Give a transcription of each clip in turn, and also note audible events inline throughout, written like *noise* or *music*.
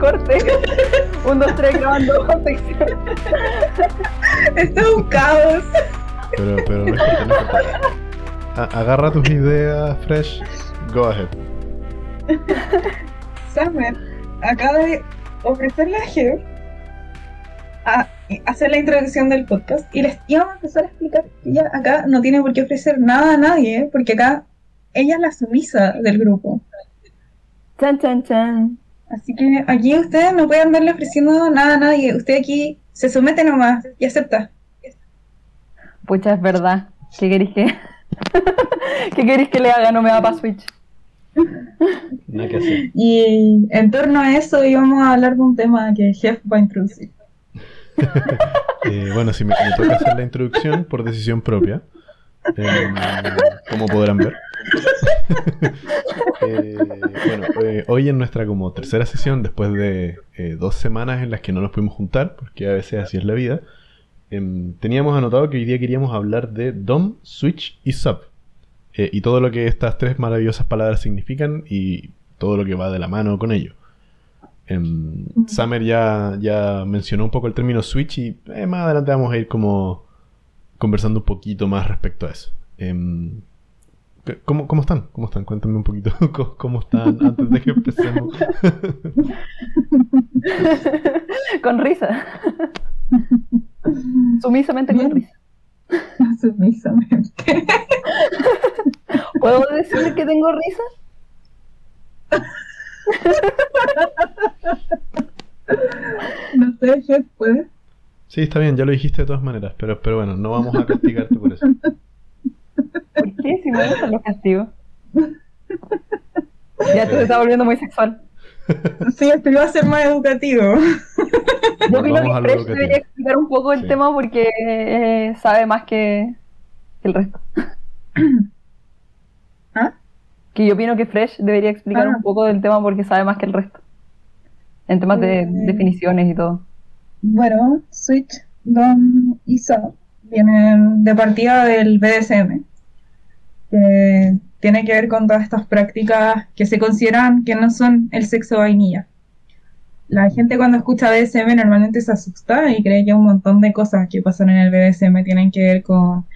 corte. *laughs* Un, dos, tres, grabando. Esto es un caos. Pero, pero no es no Agarra tus ideas, Fresh. Go ahead. Summer acaba de ofrecerle a Jeff a hacer la introducción del podcast y les íbamos a empezar a explicar que ella acá no tiene por qué ofrecer nada a nadie, porque acá ella es la sumisa del grupo. Chan, chan, chan. Así que aquí ustedes no pueden andarle ofreciendo nada a nadie. Usted aquí se somete nomás y acepta. Pucha, es verdad. ¿Qué queréis que.? *laughs* ¿Qué queréis que le haga? No me da para Switch. Nada que hacer. Y en torno a eso íbamos a hablar de un tema que Jeff va a introducir. *laughs* Eh, bueno, si me, toca hacer la introducción por decisión propia, em, como podrán ver. *laughs* Eh, bueno, eh, hoy en nuestra como tercera sesión, después de dos semanas en las que no nos pudimos juntar, porque a veces así es la vida, em, teníamos anotado que hoy día queríamos hablar de DOM, Switch y Sub. y todo lo que estas tres maravillosas palabras significan y todo lo que va de la mano con ello. Em, Summer ya, ya mencionó un poco el término Switch y eh, más adelante vamos a ir como conversando un poquito más respecto a eso. Em, ¿cómo, ¿cómo, están? ¿Cómo están? Cuéntame un poquito *laughs* cómo están antes de que empecemos. *laughs* con risa. Sumisamente con risa. *laughs* Sumisamente. ¿Puedo decir que tengo risa? no sé, Jeff, ¿puedes? Sí, está bien, ya lo dijiste de todas maneras, pero, pero bueno, no vamos a castigarte por eso. ¿Por qué? Si me gustan los castigos. Ya te está volviendo muy sexual. Sí, esto iba a ser más educativo. Yo creo que Fresh debería explicar un poco el tema porque eh, sabe más que, que el resto. *clears throat* ¿Ah? Que yo opino que Fresh debería explicar un poco del tema porque sabe más que el resto. En temas de mm. definiciones y todo. Bueno, Switch, DOM y SOP vienen de partida del BDSM. Que tiene que ver con todas estas prácticas que se consideran que no son el sexo vainilla. La gente cuando escucha BDSM normalmente se asusta y cree que un montón de cosas que pasan en el BDSM tienen que ver con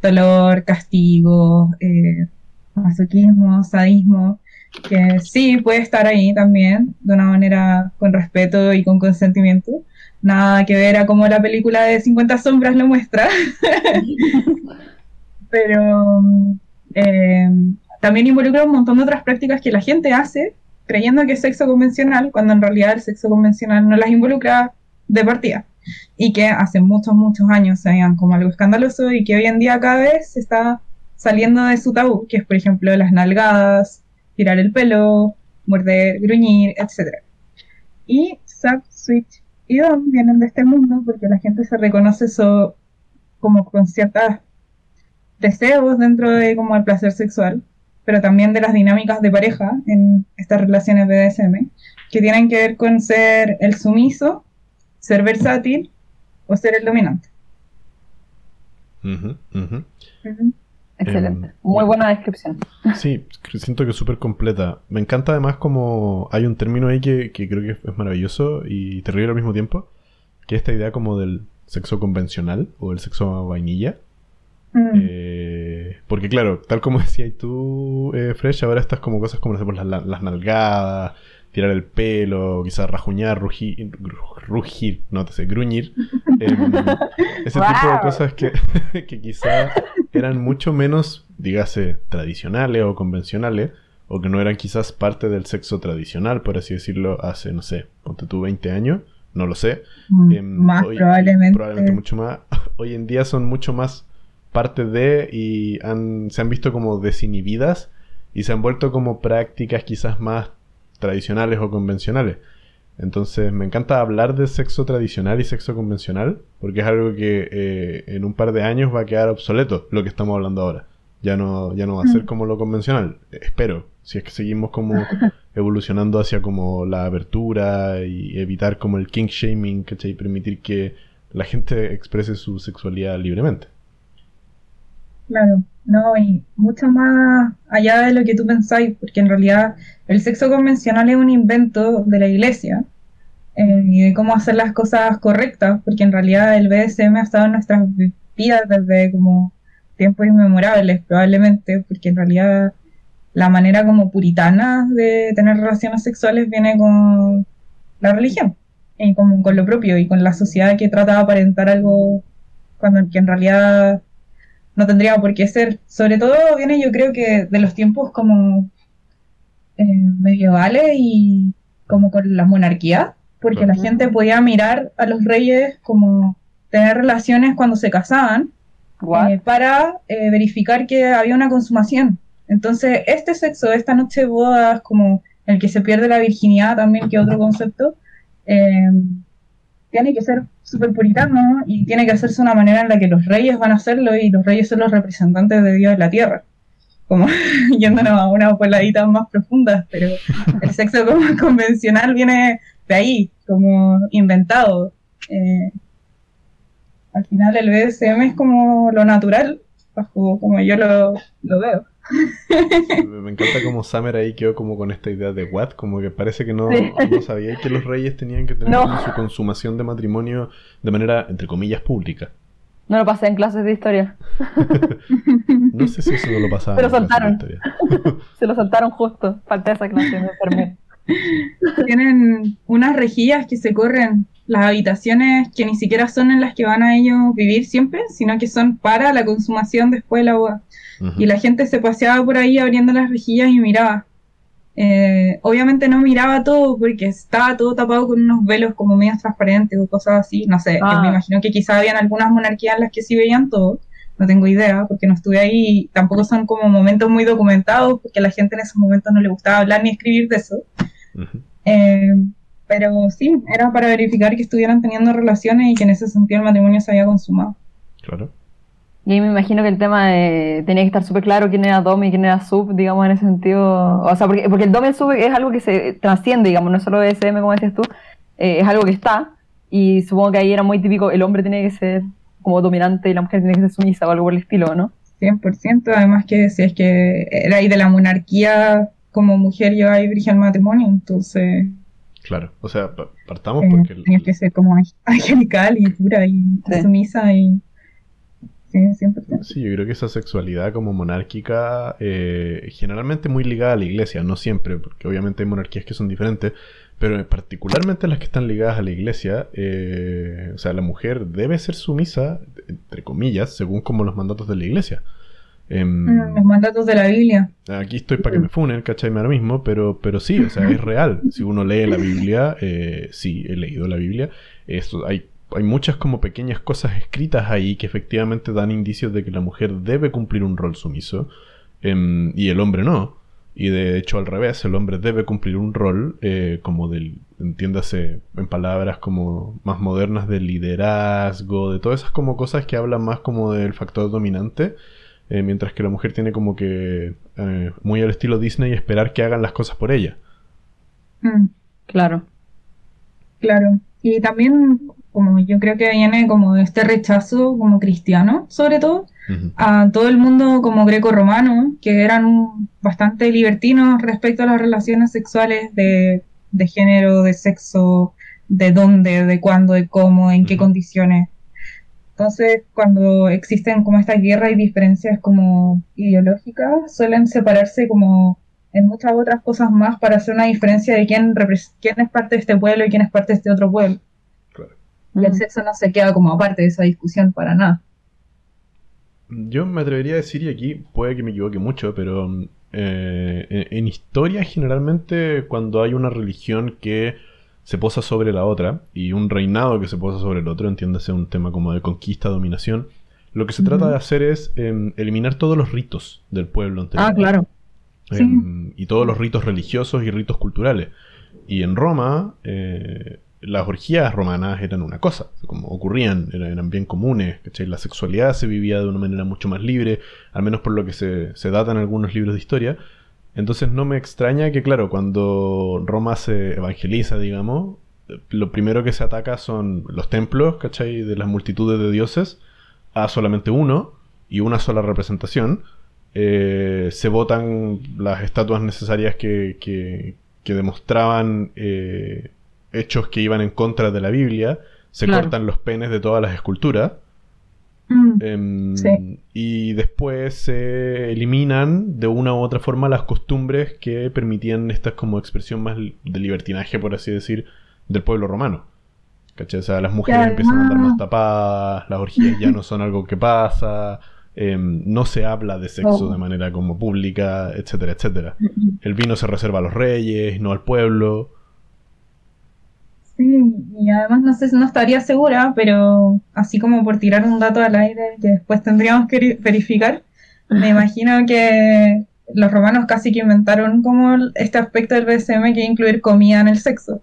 dolor, castigo, eh, masoquismo, sadismo, que sí puede estar ahí también, de una manera con respeto y con consentimiento. Nada que ver a como la película de 50 sombras lo muestra. *laughs* Pero eh, también involucra un montón de otras prácticas que la gente hace creyendo que es sexo convencional, cuando en realidad el sexo convencional no las involucra de partida. Y que hace muchos, muchos años se veían como algo escandaloso y que hoy en día cada vez se está saliendo de su tabú, que es por ejemplo las nalgadas, tirar el pelo, morder, gruñir, etc. Y Sub, Switch y Dom vienen de este mundo porque la gente se reconoce eso como con ciertos deseos dentro de como el placer sexual, pero también de las dinámicas de pareja en estas relaciones BDSM, que tienen que ver con ser el sumiso, ser versátil o ser el dominante. Excelente. Em, Muy buena descripción. *laughs* Sí, siento que es súper completa. Me encanta además como hay un término ahí que, creo que es maravilloso y terrible al mismo tiempo, que es esta idea como del sexo convencional o el sexo vainilla. Mm. Eh, porque claro, tal como *laughs* decías tú, eh, Fresh, ahora estas como cosas como las, las nalgadas, tirar el pelo, quizás rajuñar, rugir, rugir no te sé, gruñir. *laughs* Em, ese tipo de cosas que, que quizás eran mucho menos, dígase, tradicionales o convencionales, o que no eran quizás parte del sexo tradicional, por así decirlo, hace, no sé, ponte tú 20 años, no lo sé. Mm, em, más probablemente. Probablemente mucho más. *laughs* Hoy en día son mucho más parte de y han, se han visto como desinhibidas y se han vuelto como prácticas quizás más tradicionales o convencionales. Entonces me encanta hablar de sexo tradicional y sexo convencional, porque es algo que eh, en un par de años va a quedar obsoleto lo que estamos hablando ahora. Ya no, ya no va a ser mm. como lo convencional, espero, si es que seguimos como *laughs* evolucionando hacia como la apertura y evitar como el kink shaming, ¿cachai? Y permitir que la gente exprese su sexualidad libremente. Claro, no, y mucho más allá de lo que tú pensáis, porque en realidad el sexo convencional es un invento de la iglesia eh, y de cómo hacer las cosas correctas, porque en realidad el BDSM ha estado en nuestras vidas desde como tiempos inmemorables, probablemente, porque en realidad la manera como puritana de tener relaciones sexuales viene con la religión y como con lo propio y con la sociedad que trata de aparentar algo cuando que en realidad no tendría por qué ser. Sobre todo viene yo creo que de los tiempos como eh, medievales y como con la monarquía, porque la gente podía mirar a los reyes como tener relaciones cuando se casaban eh, para eh, verificar que había una consumación. Entonces, este sexo, esta noche de bodas, como el que se pierde la virginidad también, que otro concepto, tiene que ser súper puritano y tiene que hacerse una manera en la que los reyes van a hacerlo y los reyes son los representantes de Dios en la tierra. Como *laughs* yéndonos a una poladita más profundas, pero el sexo como *laughs* convencional viene de ahí, como inventado. Eh, al final el BDSM es como lo natural, bajo como yo lo, veo. Me encanta como Summer ahí quedó como con esta idea de what, como que parece que no, sabía que los reyes tenían que tener su consumación de matrimonio de manera, entre comillas, pública. No lo pasé en clases de historia. *laughs* no sé si eso no lo pasaba. *laughs* Se lo saltaron. Se lo saltaron justo. Falta esa clase, me Tienen unas rejillas que se corren las habitaciones que ni siquiera son en las que van a ellos vivir siempre, sino que son para la consumación después de la boda. Y la gente se paseaba por ahí abriendo las rejillas y miraba. Eh, obviamente no miraba todo porque estaba todo tapado con unos velos como medios transparentes o cosas así. No sé, me ah. imagino que quizá habían algunas monarquías en las que sí veían todo. No tengo idea porque no estuve ahí y tampoco son como momentos muy documentados porque a la gente en esos momentos no le gustaba hablar ni escribir de eso. Pero sí, era para verificar que estuvieran teniendo relaciones y que en ese sentido el matrimonio se había consumado. Claro. Y ahí me imagino que el tema de, tenía que estar súper claro quién era Dom y quién era Sub, digamos, en ese sentido. O sea, porque, porque el Dom y el Sub es algo que se trasciende, digamos, no solo SM, como decías tú, eh, es algo que está. Y supongo que ahí era muy típico, el hombre tiene que ser como dominante y la mujer tiene que ser sumisa o algo por el estilo, ¿no? 100%, además que si es que era ahí de la monarquía, como mujer yo ahí virgen el matrimonio, entonces Claro, o sea, partamos eh, porque... Tenía que ser como angelical y pura y sumisa y... Sí, Sí, yo creo que esa sexualidad como monárquica, eh, generalmente muy ligada a la iglesia, no siempre, porque obviamente hay monarquías que son diferentes, pero particularmente las que están ligadas a la iglesia, eh, o sea, la mujer debe ser sumisa, entre comillas, según como los mandatos de la iglesia. Em, mm, los mandatos de la Biblia. Aquí estoy para que me funen, ¿cachai? Ahora mismo, pero, pero sí, o sea, es real. *laughs* Si uno lee la Biblia, eh, sí, he leído la Biblia, hay, hay muchas como pequeñas cosas escritas ahí que efectivamente dan indicios de que la mujer debe cumplir un rol sumiso em, y el hombre no. Y de hecho al revés, el hombre debe cumplir un rol eh, como del, entiéndase en palabras como más modernas de liderazgo, de todas esas como cosas que hablan más como del factor dominante eh, mientras que la mujer tiene como que, eh, muy al estilo Disney, esperar que hagan las cosas por ella. Mm, claro. Claro. Y también, como yo creo que viene como este rechazo como cristiano, sobre todo, a todo el mundo como greco-romano, que eran bastante libertinos respecto a las relaciones sexuales de, de género, de sexo, de dónde, de cuándo, de cómo, en qué condiciones. Entonces, cuando existen como esta guerra y diferencias como ideológicas, suelen separarse como en muchas otras cosas más para hacer una diferencia de quién, quién es parte de este pueblo y quién es parte de este otro pueblo. Y el sexo no se queda como aparte de esa discusión para nada. Yo me atrevería a decir, y aquí puede que me equivoque mucho, pero eh, en, historia generalmente cuando hay una religión que se posa sobre la otra y un reinado que se posa sobre el otro, entiéndase un tema como de conquista, dominación, lo que se trata de hacer es em, eliminar todos los ritos del pueblo anterior. Ah, claro. Em, y todos los ritos religiosos y ritos culturales. Y en Roma, eh, las orgías romanas eran una cosa, como ocurrían, eran, bien comunes, La sexualidad se vivía de una manera mucho más libre, al menos por lo que se, se data en algunos libros de historia, entonces no me extraña que, claro, cuando Roma se evangeliza, digamos, lo primero que se ataca son los templos, ¿cachai? De las multitudes de dioses a solamente uno. y una sola representación, eh, se votan las estatuas necesarias que, que, que demostraban eh, hechos que iban en contra de la Biblia, se Claro. cortan los penes de todas las esculturas Mm, em, Sí. y después se eliminan de una u otra forma las costumbres que permitían esta como expresión más de libertinaje, por así decir, del pueblo romano. ¿Cachai? O sea, las mujeres además- empiezan a andar más tapadas, las orgías ya no son algo que pasa, em, no se habla de sexo Oh. de manera como pública, etcétera, etcétera. El vino se reserva a los reyes, no al pueblo. Sí, y además no sé, no estaría segura, pero así como por tirar un dato al aire que después tendríamos que veri- verificar, me imagino que los romanos casi que inventaron como este aspecto del BSM que incluir comida en el sexo.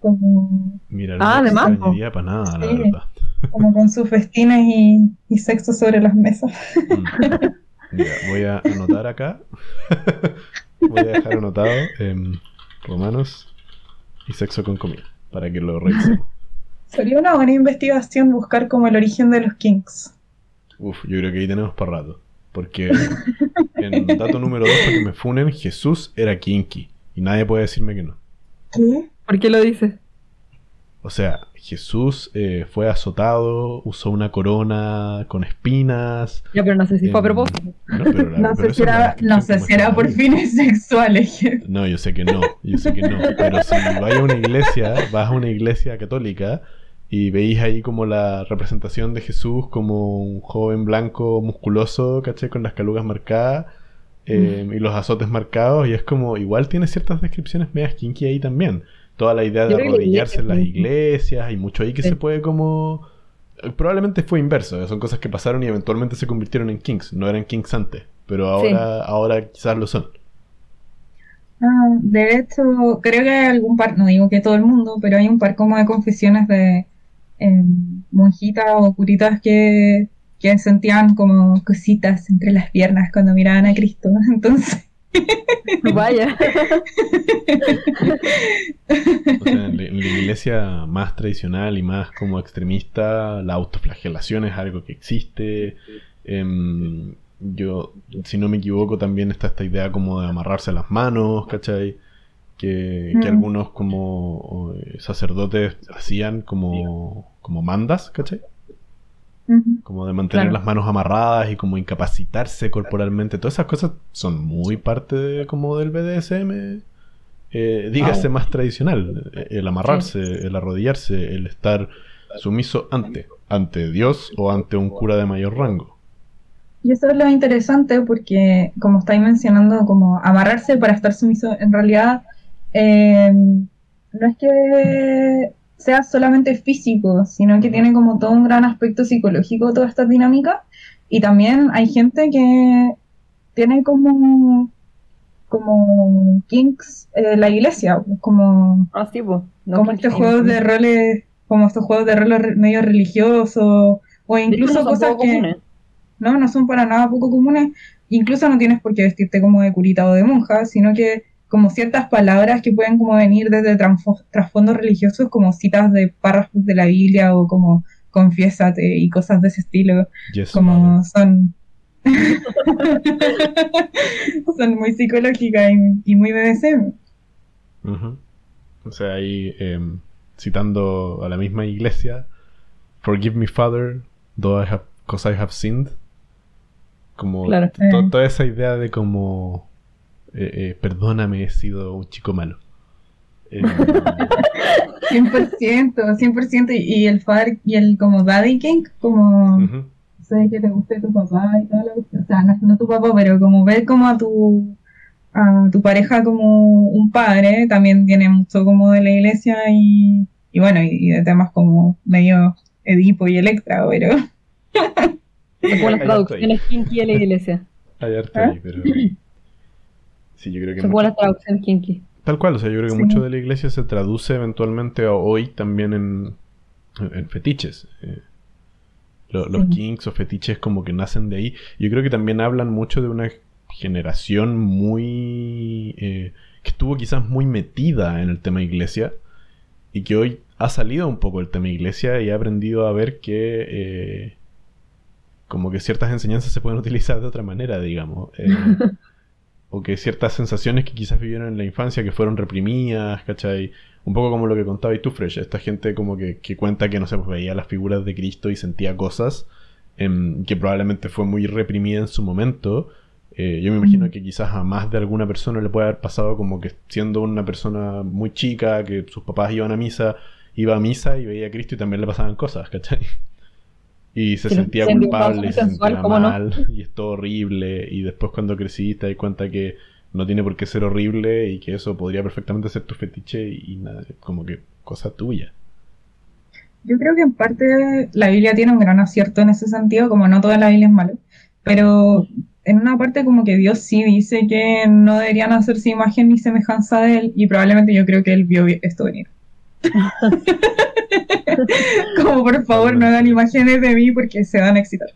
Como, Mira, Ah, no me además, para nada, la verdad. como con sus festines y, y sexo sobre las mesas. Mm. Mira, voy a anotar acá. *laughs* voy a dejar anotado em, romanos y sexo con comida para que lo revisemos. *laughs* Sería una buena investigación buscar como el origen de los kinks. Uf, yo creo que ahí tenemos para rato. Porque en *laughs* dato número 2, para que me funen, Jesús era kinky. Y nadie puede decirme que no. ¿Qué? ¿Por qué lo dices? O sea, Jesús eh, fue azotado, usó una corona con espinas. Ya, pero no sé si fue a Em, propósito. No, pero la- *laughs* No pero sé si era, no sé si era por fines *laughs* sexuales. No, yo sé que no, yo sé que no. Pero si vais a una iglesia, vas a una iglesia católica y veis ahí como la representación de Jesús como un joven blanco musculoso, ¿caché? Con las calugas marcadas eh, y los azotes marcados y es como, igual tiene ciertas descripciones medias kinky ahí también. Toda la idea de arrodillarse en las iglesias y mucho ahí que Sí. se puede como... eh, Probablemente fue inverso, son cosas que pasaron y eventualmente se convirtieron en kinks, no eran kinks antes, pero ahora, ahora quizás lo son. Ah, de hecho, creo que hay algún par, no digo que todo el mundo, pero hay un par como de confesiones de em, monjitas o curitas que, que sentían como cositas entre las piernas cuando miraban a Cristo. *laughs* Entonces, *laughs* Vaya. O sea, en la, en la iglesia más tradicional y más como extremista, la autoflagelación es algo que existe. Em, yo, si no me equivoco, también está esta idea como de amarrarse las manos, ¿cachai? Que, que Mm. algunos como eh, sacerdotes hacían como, como mandas, ¿cachai? Como de mantener Claro. las manos amarradas y como incapacitarse corporalmente. Todas esas cosas son muy parte de, como del BDSM. Eh, dígase más tradicional. El amarrarse, el arrodillarse, el estar sumiso ante, ante Dios o ante un cura de mayor rango. Y eso es lo interesante porque, como estáis mencionando, como amarrarse para estar sumiso, en realidad eh, no es que sea solamente físico, sino que tiene como todo un gran aspecto psicológico toda esta dinámica. Y también hay gente que tiene como, como kinks eh, la iglesia, como Ah, sí, pues. No, como estos juegos de roles, como estos juegos de roles medio religiosos, o incluso no cosas que comunes. no, no son para nada poco comunes. Incluso no tienes por qué vestirte como de curita o de monja, sino que como ciertas palabras que pueden como venir desde trasfondos religiosos, como citas de párrafos de la Biblia o como confiésate y cosas de ese estilo, Yes, como son *laughs* son muy psicológicas y, y muy BDSM. Ujú. O sea, ahí em, citando a la misma iglesia, Forgive me, Father, though I have, cause I have sinned. Como Claro. to- to- Eh. toda esa idea de como, eh, eh, perdóname, he sido un chico malo. Em, 100%, 100%, y, y el FAR y el como Daddy King, como ujú. sé que te guste tu papá y cuestión. O sea, no, no tu papá, pero como ver como a tu a tu pareja como un padre, también tiene mucho como de la iglesia y, y bueno, y, y de temas como medio Edipo y Electra, pero Es como las traducciones kinky de la iglesia. Hay harto ¿Eh? ahí, pero... Sí, yo creo que mucho- traducciones kinky. Tal cual, o sea, yo creo que Sí. mucho de la iglesia se traduce eventualmente a hoy también en, en fetiches. Eh, lo- los Sí. kinks o fetiches como que nacen de ahí. Yo creo que también hablan mucho de una generación muy... eh, que estuvo quizás muy metida en el tema iglesia y que hoy ha salido un poco el tema iglesia y ha aprendido a ver que... eh, como que ciertas enseñanzas se pueden utilizar de otra manera, digamos. *laughs* O que ciertas sensaciones que quizás vivieron en la infancia que fueron reprimidas, ¿cachai? Un poco como lo que contabas tú, Fresh. Esta gente como que, que cuenta que, no sé, pues veía las figuras de Cristo y sentía cosas em, que probablemente fue muy reprimida en su momento. Eh, yo me imagino que quizás a más de alguna persona le puede haber pasado como que siendo una persona muy chica, que sus papás iban a misa, iba a misa y veía a Cristo y también le pasaban cosas, ¿cachai? Y se Sí, sentía siendo culpable y se sensual, sentía ¿cómo no? mal y es todo horrible y después cuando crecí te das cuenta que no tiene por qué ser horrible y que eso podría perfectamente ser tu fetiche y, y nada, como que cosa tuya. Yo creo que en parte la Biblia tiene un gran acierto en ese sentido, como no toda la Biblia es mala, pero en una parte como que Dios sí dice que no deberían hacerse imagen ni semejanza de él y probablemente yo creo que él vio esto venir. *laughs* *laughs* como por favor no hagan imágenes de mí porque se van a excitar.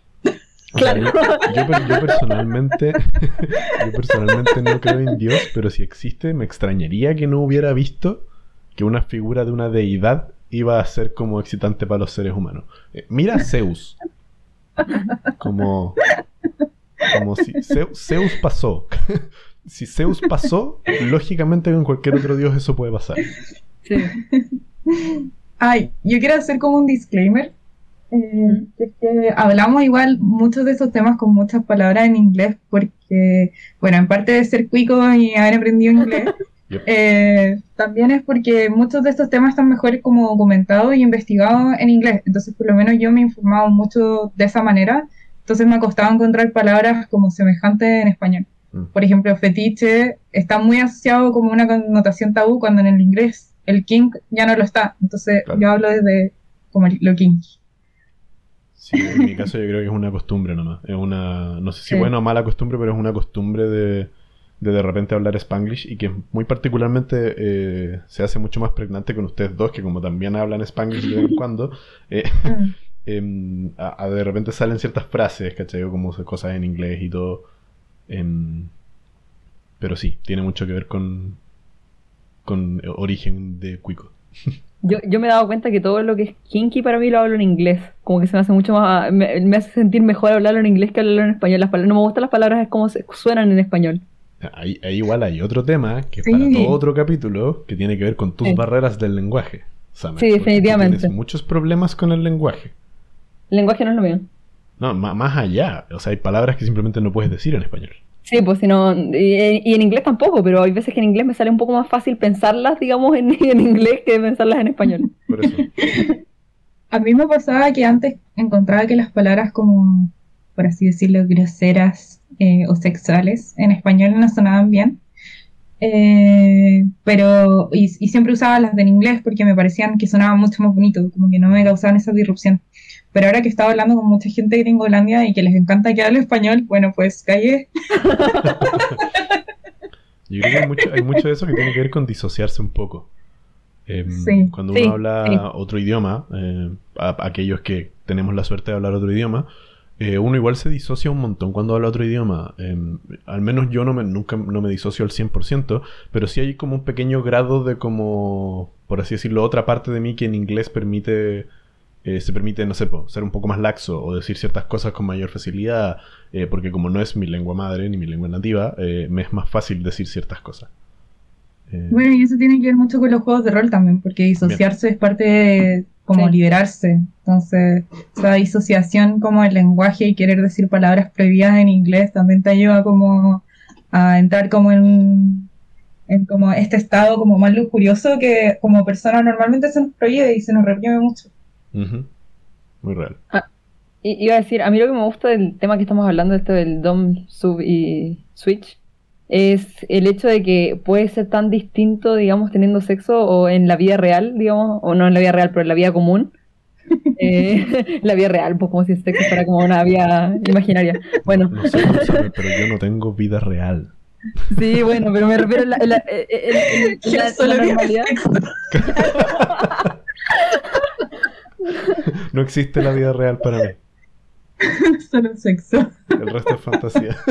O sea, yo, yo per- yo personalmente *laughs* yo personalmente no creo en Dios, pero si existe me extrañaría que no hubiera visto que una figura de una deidad iba a ser como excitante para los seres humanos. Eh, mira a Zeus. Como como si Zeu- Zeus pasó. *laughs* si Zeus pasó, lógicamente con cualquier otro dios eso puede pasar. Sí. Ay, yo quiero hacer como un disclaimer. eh, es que hablamos igual muchos de estos temas con muchas palabras en inglés porque, bueno, en parte de ser cuico y haber aprendido inglés, *laughs* Yep. eh, también es porque muchos de estos temas están mejor como documentados y investigados en inglés. Entonces, por lo menos yo me he informado mucho de esa manera. Entonces me ha costado encontrar palabras como semejantes en español. Mm. Por ejemplo, fetiche está muy asociado como una connotación tabú cuando en el inglés el kink ya no lo está. Entonces Claro. yo hablo desde como lo kink. Sí, en mi caso yo creo que es una costumbre nomás. Es una, no sé si Sí. buena o mala costumbre, pero es una costumbre de de, de repente hablar spanglish y que muy particularmente eh, se hace mucho más pregnante con ustedes dos, que como también hablan spanglish de vez en cuando, *laughs* eh, Mm. em, a, a de repente salen ciertas frases, ¿cachai? Como cosas en inglés y todo. em, pero sí, tiene mucho que ver con, con origen de Cuico. Yo, yo me he dado cuenta que todo lo que es kinky para mí lo hablo en inglés. Como que se me hace mucho más. Me, me hace sentir mejor hablarlo en inglés que hablarlo en español. Las palabras, no me gustan las palabras es como se, suenan en español. Ahí, ahí igual hay otro tema que es Sí. para todo otro capítulo que tiene que ver con tus Sí. barreras del lenguaje. Sí, definitivamente. Tienes muchos problemas con el lenguaje. El lenguaje no es lo mío. No, más allá. O sea, hay palabras que simplemente no puedes decir en español. Sí, pues si no. Y, y en inglés tampoco, pero hay veces que en inglés me sale un poco más fácil pensarlas, digamos, en, *laughs* en inglés que pensarlas en español. Por eso. *laughs* A mí me pasaba que antes encontraba que las palabras como, por así decirlo, groseras eh, o sexuales en español no sonaban bien. Eh, pero, y, y siempre usaba las del inglés porque me parecían que sonaban mucho más bonito, como que no me causaban esa disrupción. Pero ahora que estaba hablando con mucha gente de Gringolandia y que les encanta que hable español, bueno, pues callé. *laughs* Yo creo que hay mucho, hay mucho de eso que tiene que ver con disociarse un poco. Em, Sí. Cuando uno Sí, habla sí. otro idioma, eh, a- aquellos que tenemos la suerte de hablar otro idioma, eh, uno igual se disocia un montón cuando habla otro idioma. Em, al menos yo no me, nunca no me disocio al 100%, pero sí hay como un pequeño grado de como, por así decirlo, otra parte de mí que en inglés permite, eh, se permite, no sé, po, ser un poco más laxo o decir ciertas cosas con mayor facilidad, eh, porque como no es mi lengua madre ni mi lengua nativa, eh, me es más fácil decir ciertas cosas. Eh, Bueno, y eso tiene que ver mucho con los juegos de rol también, porque disociarse es parte de como Sí. liberarse. Entonces, esa disociación como el lenguaje y querer decir palabras prohibidas en inglés también te ayuda como a entrar como en, en como este estado como más lujurioso que como persona normalmente se nos prohíbe y se nos reprime mucho. Ujú. Muy real. Y iba a decir, a mí lo que me gusta del tema que estamos hablando, esto del DOM, sub y switch, es el hecho de que puede ser tan distinto, digamos, teniendo sexo o en la vida real, digamos, o no en la vida real, pero en la vida común. *laughs* Eh, *laughs* la vida real, pues como si el sexo fuera como una vida imaginaria. Bueno, No sé sabe, pero yo no tengo vida real. sí, bueno, pero me refiero a la, la- en- en *laughs* la- la normalidad. *laughs* No existe la vida real para mí. *laughs* Solo sexo. El resto es fantasía. *laughs*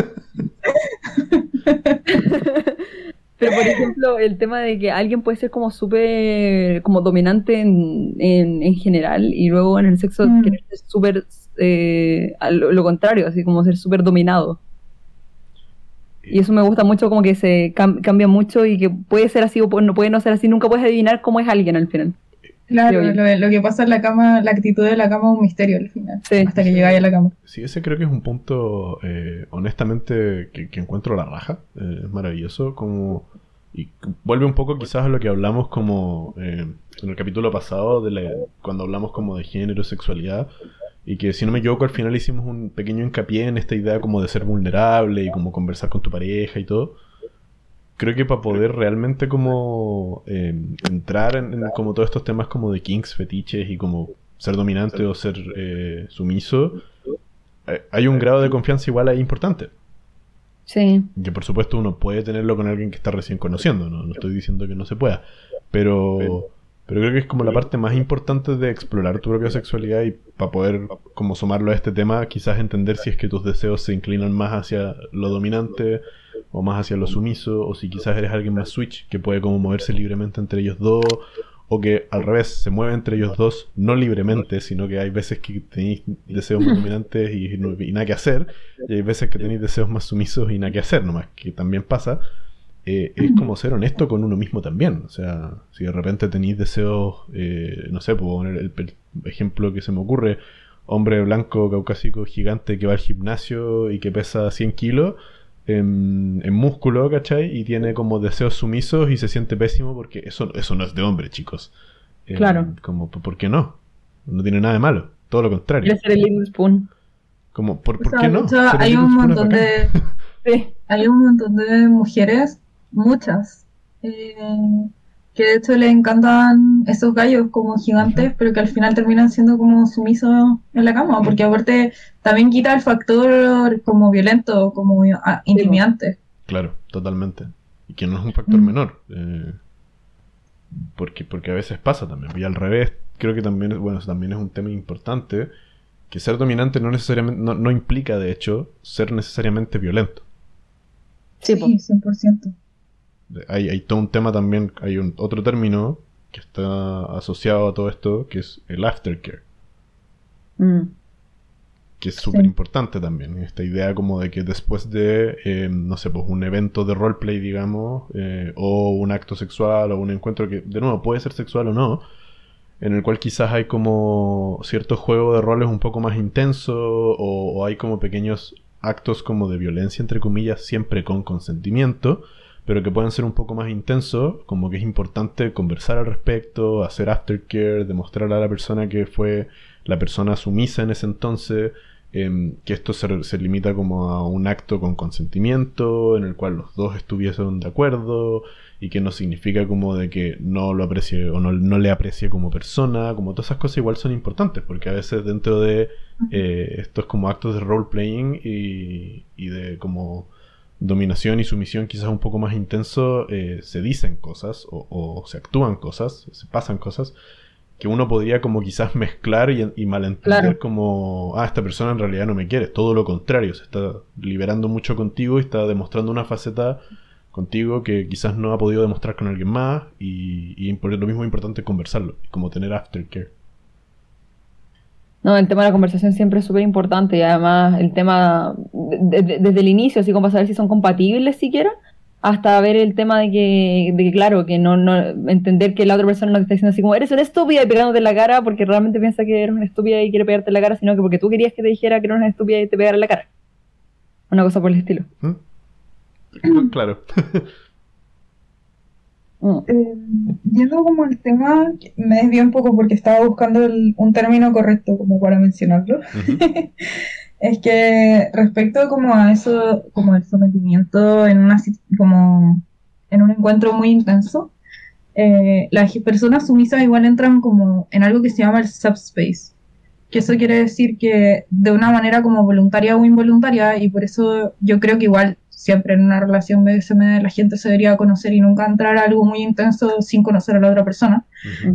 Pero por ejemplo, el tema de que alguien puede ser como súper como dominante en, en, en general y luego en el sexo Mm. querer ser súper eh, lo, lo, contrario, así como ser súper dominado. Y eso me gusta mucho, como que se cambia mucho y que puede ser así o no puede no ser así, nunca puedes adivinar cómo es alguien al final. Claro, lo, que pasa en la cama, la actitud de la cama es un misterio al final, hasta que llegáis a la cama. Sí, ese creo que es un punto, eh, honestamente, que, encuentro la raja. Eh, es maravilloso, como... Y vuelve un poco quizás a lo que hablamos como eh, en el capítulo pasado, de cuando hablamos como de género, sexualidad, y que si no me equivoco al final hicimos un pequeño hincapié en esta idea como de ser vulnerable y como conversar con tu pareja y todo creo que para poder realmente como eh, entrar en, como todos estos temas como de kinks, fetiches y como ser dominante o ser eh, sumiso, eh, hay un grado de confianza igual ahí importante. Sí. Que por supuesto uno puede tenerlo con alguien que está recién conociendo, no, no estoy diciendo que no se pueda, pero, pero creo que es como la parte más importante de explorar tu propia sexualidad y para poder como sumarlo a este tema, quizás entender si es que tus deseos se inclinan más hacia lo dominante o más hacia lo sumiso, o si quizás eres alguien más switch que puede como moverse libremente entre ellos dos, o que al revés se mueve entre ellos dos, no libremente, sino que hay veces que tenéis deseos más dominantes y, nada que hacer, y hay veces que tenéis deseos más sumisos y nada que hacer, nomás que también pasa. Eh, es como ser honesto con uno mismo también. O sea, si de repente tenéis deseos, eh, no sé, puedo poner el, ejemplo que se me ocurre, hombre blanco, caucásico, gigante que va al gimnasio y que pesa 100 kilos, en, músculo, ¿cachai? Y tiene como deseos sumisos y se siente pésimo porque eso, eso no es de hombre, chicos. Em, claro. Como, ¿por qué no? No tiene nada de malo, todo lo contrario. Quiere ser el Little Spoon. Como, ¿por, ¿por qué no? hay un montón de... *laughs* sí, hay un montón de mujeres, muchas, eh, que de hecho le encantan esos gallos como gigantes, pero que al final terminan siendo como sumisos en la cama, porque aparte también quita el factor como violento, como ah, intimidante. Claro, totalmente. Y que no es un factor mm. menor. Eh, porque, porque a veces pasa también. Y al revés, creo que también, bueno, también es un tema importante, que ser dominante no necesariamente, no, implica de hecho ser necesariamente violento. Sí, sí 100% hay, hay todo un tema también, hay un otro término que está asociado a todo esto, que es el aftercare. Mm. Que es súper importante también. Esta idea como de que después de, eh, no sé, pues un evento de roleplay, digamos, eh, o un acto sexual, o un encuentro que, de nuevo, puede ser sexual o no, en el cual quizás hay como cierto juego de roles un poco más intenso, o, o hay como pequeños actos como de violencia, entre comillas, siempre con consentimiento pero que pueden ser un poco más intensos, como que es importante conversar al respecto, hacer aftercare, demostrar a la persona que fue la persona sumisa en ese entonces, em, que esto se, limita como a un acto con consentimiento, en el cual los dos estuviesen de acuerdo, y que no significa como de que no lo aprecie o no, le aprecie como persona, como todas esas cosas igual son importantes, porque a veces dentro de eh, estos como actos de role playing y, y de como dominación y sumisión quizás un poco más intenso, eh, se dicen cosas o, se actúan cosas, se pasan cosas que uno podría como quizás mezclar y, malentender como, ah, esta persona en realidad no me quiere, todo lo contrario, se está liberando mucho contigo y está demostrando una faceta contigo que quizás no ha podido demostrar con alguien más y, y por lo mismo es importante conversarlo, como tener aftercare. No, el tema de la conversación siempre es súper importante y además el tema desde el inicio, así como para saber si son compatibles siquiera, hasta ver el tema de que, de que claro, que no, no entender que la otra persona no te está diciendo así como eres una estúpida y pegándote en la cara porque realmente piensa que eres una estúpida y quiere pegarte en la cara, sino que porque tú querías que te dijera que eres una estúpida y te pegara en la cara. Una cosa por el estilo. ¿Mm? Claro. *laughs* Mm. Eh, yendo como el tema, me desvié un poco porque estaba buscando un término correcto como para mencionarlo. *laughs* es que respecto como a eso, como el sometimiento en una como en un encuentro muy intenso, eh, las personas sumisas igual entran como en algo que se llama el subspace. Que eso quiere decir que de una manera como voluntaria o involuntaria, y por eso yo creo que igual siempre en una relación BDSM la gente se debería conocer y nunca entrar a algo muy intenso sin conocer a la otra persona,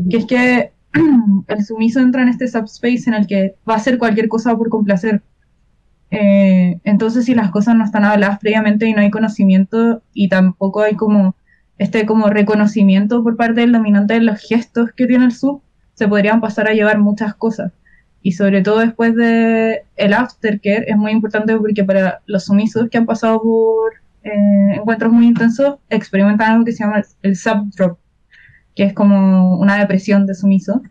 que es que *clears throat* el sumiso entra en este subspace en el que va a hacer cualquier cosa por complacer. Eh, entonces si las cosas no están habladas previamente y no hay conocimiento y tampoco hay como este como reconocimiento por parte del dominante de los gestos que tiene el sub, se podrían pasar a llevar muchas cosas. Y sobre todo después de el aftercare es muy importante porque para los sumisos que han pasado por eh, encuentros muy intensos experimentan algo que se llama el subdrop, que es como una depresión de sumiso,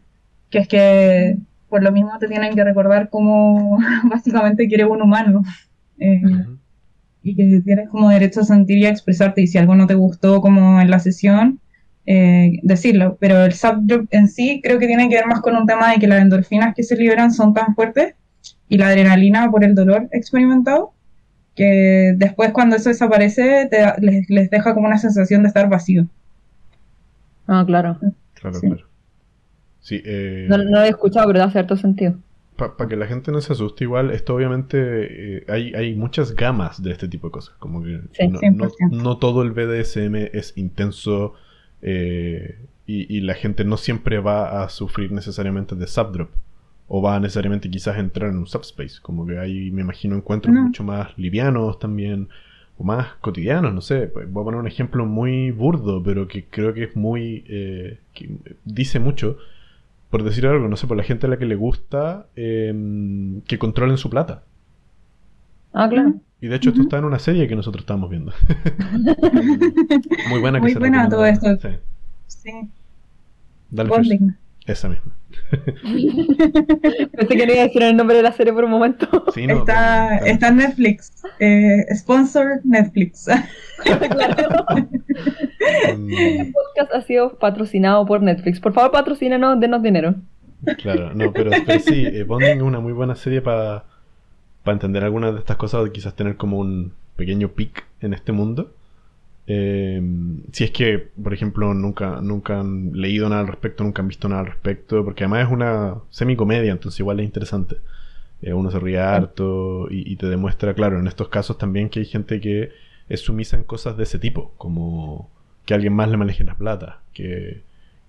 que es que por lo mismo te tienen que recordar cómo *laughs* básicamente quiere un humano. Eh, y que tienes como derecho a sentir y a expresarte y si algo no te gustó como en la sesión, eh, decirlo. Pero el subjob en sí creo que tiene que ver más con un tema de que las endorfinas que se liberan son tan fuertes y la adrenalina por el dolor experimentado que después cuando eso desaparece les, deja como una sensación de estar vacío. Ah, claro. Claro, claro. Sí, eh, no, lo he escuchado, pero da cierto sentido para que la gente no se asuste, igual, esto obviamente eh, hay, hay, muchas gamas de este tipo de cosas. Como que no, todo el BDSM es intenso eh, y, la gente no siempre va a sufrir necesariamente de subdrop. O va a necesariamente quizás entrar en un subspace. Como que hay, me imagino, encuentros mucho más livianos también. O más cotidianos, no sé. Pues, voy a poner un ejemplo muy burdo, pero que creo que es muy... Eh, que dice mucho por decir algo, no sé, por la gente a la que le gusta em, que controlen su plata. Ah, claro. Y de hecho esto está en una serie que nosotros estamos viendo. *laughs* Muy buena que Muy buena todo esto. Sí. sí. Dale Esa misma. Pensé que no iba a decir el nombre de la serie por un momento. *laughs* Sí, no, está, está, en Netflix. Eh, sponsor Netflix. *laughs* Este podcast ha sido patrocinado por Netflix. Por favor, patrocínenos, denos dinero. Claro, no, pero, sí, eh, Bonding es una muy buena serie para entender algunas de estas cosas, o quizás tener como un pequeño pic en este mundo. Eh, si es que, por ejemplo, nunca, nunca han leído nada al respecto, nunca han visto nada al respecto, porque además es una semicomedia, entonces igual es interesante. Eh, uno se ríe harto y, te demuestra, claro, en estos casos también que hay gente que es sumisa en cosas de ese tipo, como que alguien más le maneje la plata, que,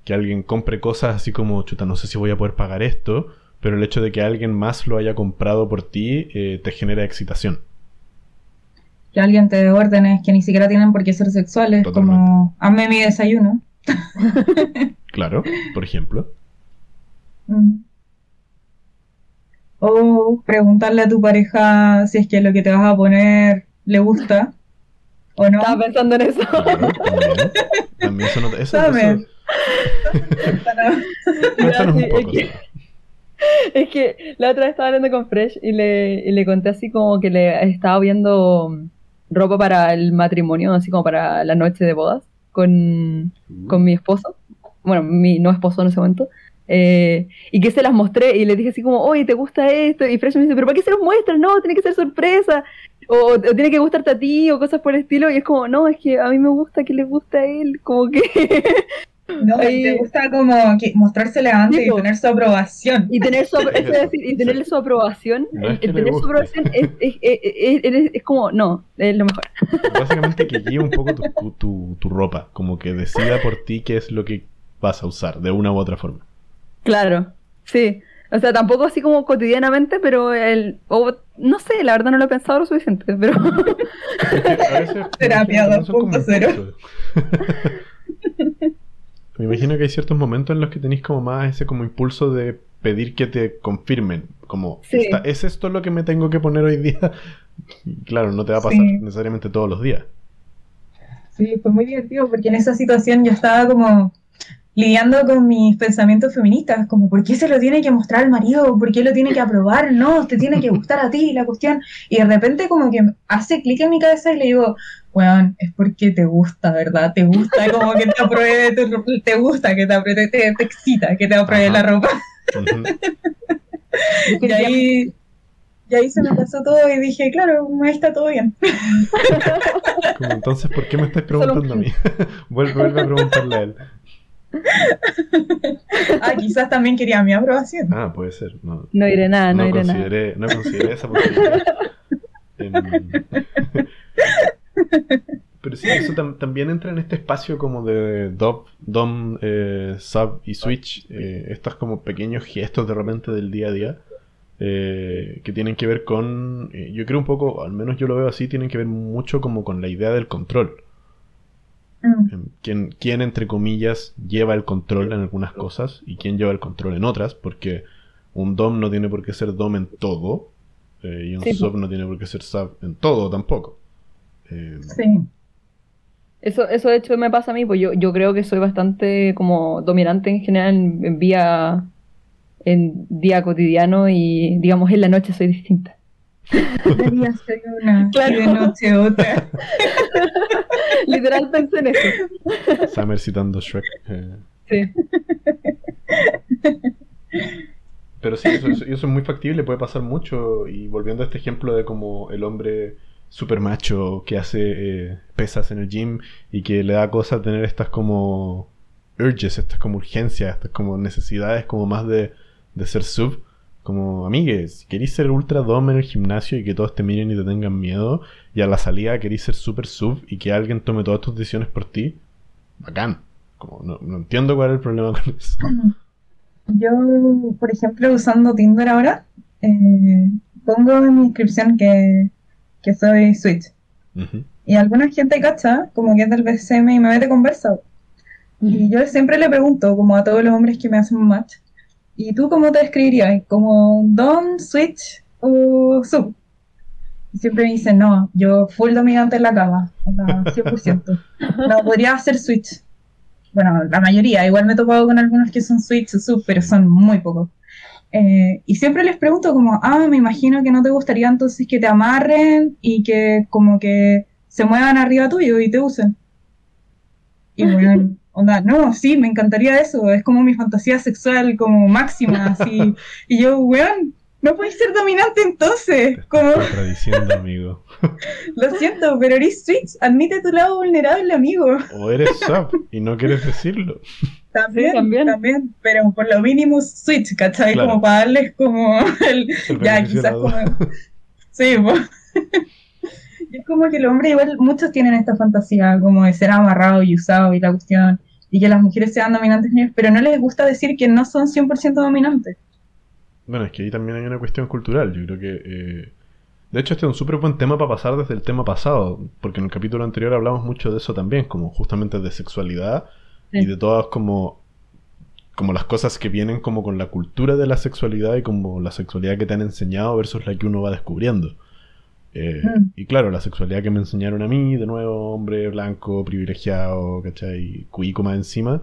que alguien compre cosas así como, chuta, no sé si voy a poder pagar esto, pero el hecho de que alguien más lo haya comprado por ti eh, te genera excitación. Que alguien te dé órdenes que ni siquiera tienen por qué ser sexuales, como hazme mi desayuno. *laughs* claro, por ejemplo. O preguntarle a tu pareja si es que lo que te vas a poner le gusta. ¿O no? Estaba pensando en eso. *laughs* también. eso no eso, eso... *laughs* Cuéntanos un poco. Es que, *laughs* la otra vez estaba hablando con Fresh y le, y le conté así como que le estaba viendo ropa para el matrimonio, así como para la noche de bodas con, con mi esposo. Bueno, mi no esposo en ese momento. Eh, y que se las mostré y le dije así como, oye, ¿te gusta esto? Y Fresh me dice, pero ¿para qué se los muestras? No, tiene que ser sorpresa o, tiene que gustarte a ti o cosas por el estilo y es como, no, es que a mí me gusta que le guste a él, como que... *laughs* No, te gusta como que mostrársele antes y tener su aprobación. Y tener su, *laughs* es decir, y tenerle su aprobación, el, tener su aprobación es, es, es, es, como, no, es lo mejor. *laughs* Básicamente que guíe un poco tu, tu, tu, ropa, como que decida por ti qué es lo que vas a usar, de una u otra forma. Claro, sí. O sea, tampoco así como cotidianamente, pero el. O, no sé, la verdad no lo he pensado lo suficiente, pero. *laughs* Terapia 2.0. Me imagino que hay ciertos momentos en los que tenéis como más ese como impulso de pedir que te confirmen. Como, ¿es esto lo que me tengo que poner hoy día? *laughs* claro, no te va a pasar necesariamente todos los días. Sí, fue muy divertido porque en esa situación yo estaba como lidiando con mis pensamientos feministas, como ¿por qué se lo tiene que mostrar al marido? ¿Por qué lo tiene que aprobar? No, te tiene que gustar a ti la cuestión. Y de repente como que hace clic en mi cabeza y le digo, weón, es porque te gusta, ¿verdad? Te gusta como que te apruebe, te, gusta que te apruebe, te, excita que te apruebe la ropa. y ahí... Y ahí se me pasó todo y dije, claro, ahí está todo bien. Como, entonces, ¿por qué me estás preguntando a mí? *laughs* vuelve, vuelve a preguntarle a él. *laughs* ah, quizás también quería mi aprobación. Ah, puede ser. No, no iré nada, no, iré nada. No consideré esa posibilidad. *laughs* Em, pero sí, eso también entra en este espacio como de DOM, DOM eh, Sub y Switch. Eh, estos como pequeños gestos de repente del día a día. Eh, que tienen que ver con, eh, yo creo un poco, al menos yo lo veo así, tienen que ver mucho como con la idea del control. Mm. ¿Quién, entre comillas, lleva el control en algunas cosas y quién lleva el control en otras? Porque un dom no tiene por qué ser dom en todo, eh, y un Sí, sub no tiene por qué ser sub en todo tampoco. Eh, Sí. Eso, eso de hecho me pasa a mí, pues yo, yo creo que soy bastante como dominante en general en, en vía, en día cotidiano y digamos en la noche soy distinta. De día soy una *laughs* Claro. y de noche otra. *laughs* *laughs* Literal pensé en eso. Summer citando Shrek. eh. Sí. Pero sí, eso, eso- eso es muy factible, puede pasar mucho. Y volviendo a este ejemplo de como el hombre super macho que hace eh, pesas en el gym y que le da cosa tener estas como urges, estas como urgencias, estas como necesidades como más de, de ser sub. Como, amigues, si queréis ser ultra dom en el gimnasio y que todos te miren y te tengan miedo, y a la salida queréis ser super sub y que alguien tome todas tus decisiones por ti, bacán. Como, no, no entiendo cuál es el problema con eso. *laughs* Yo, por ejemplo, usando Tinder ahora, eh, pongo en mi inscripción que, que soy switch. Y alguna gente cacha, como que es del BCM y me mete conversa. Y yo siempre le pregunto, como a todos los hombres que me hacen un match, ¿y tú cómo te describirías? ¿Como Dom, Switch o Sub? Siempre me dicen, no, yo full dominante en la cama, onda, 100%. *laughs* No, podría ser Switch. Bueno, la mayoría, igual me he topado con algunos que son Switch o Sub, pero son muy pocos. Eh, y siempre les pregunto como, ah, me imagino que no te gustaría entonces que te amarren y que como que se muevan arriba tuyo y te usen. Y *laughs* bueno, onda, no, sí, me encantaría eso, es como mi fantasía sexual como máxima, así. *laughs* Y yo, weón, no puedes ser dominante Te entonces, como, contradiciendo, amigo. *laughs* lo siento, pero eres switch, admite tu lado vulnerable, amigo. O eres sub y no quieres decirlo. También, Sí, también. también. pero por lo mínimo switch, ¿cachai? Claro. Como para darles como el, El ya, quizás como... *laughs* Sí, pues. Es como que el hombre igual, muchos tienen esta fantasía como de ser amarrado y usado y la cuestión, y que las mujeres sean dominantes pero no les gusta decir que no son 100% dominantes. Bueno, es que ahí también hay una cuestión cultural. Yo creo que. eh, De hecho, este es un súper buen tema para pasar desde el tema pasado. Porque en el capítulo anterior hablamos mucho de eso también, como justamente de sexualidad y de todas como. Como las cosas que vienen como con la cultura de la sexualidad y como la sexualidad que te han enseñado versus la que uno va descubriendo. Eh, Mm. Y claro, la sexualidad que me enseñaron a mí, de nuevo, hombre blanco, privilegiado, ¿cachai? Cuico más encima,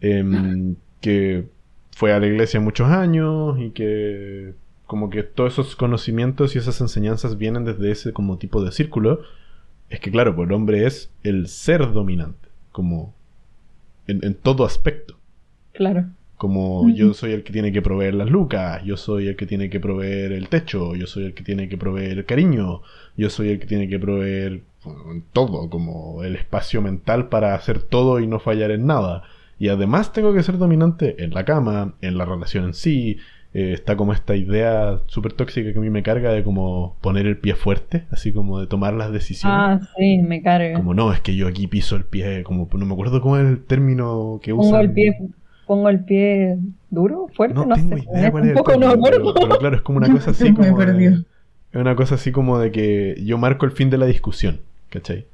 em, *laughs* que fue a la iglesia muchos años y que como que todos esos conocimientos y esas enseñanzas vienen desde ese como tipo de círculo, es que claro, pues el hombre es el ser dominante, como en, en todo aspecto. Claro. Como yo soy el que tiene que proveer las lucas, yo soy el que tiene que proveer el techo, yo soy el que tiene que proveer el cariño, yo soy el que tiene que proveer bueno, todo, como el espacio mental para hacer todo y no fallar en nada. Y además tengo que ser dominante en la cama, en la relación en sí. Eh, está como esta idea súper tóxica que a mí me carga de como poner el pie fuerte, así como de tomar las decisiones. Ah, sí, me carga. Como no, es que yo aquí piso el pie, como no me acuerdo cómo es el término que Pongo usan. el pie, pongo el pie duro, fuerte, No no, tengo sé. idea cuál es un el poco no me término, acuerdo. pero, pero claro, es como una cosa *laughs* así como de, una cosa así como de que yo marco el fin de la discusión, ¿cachai?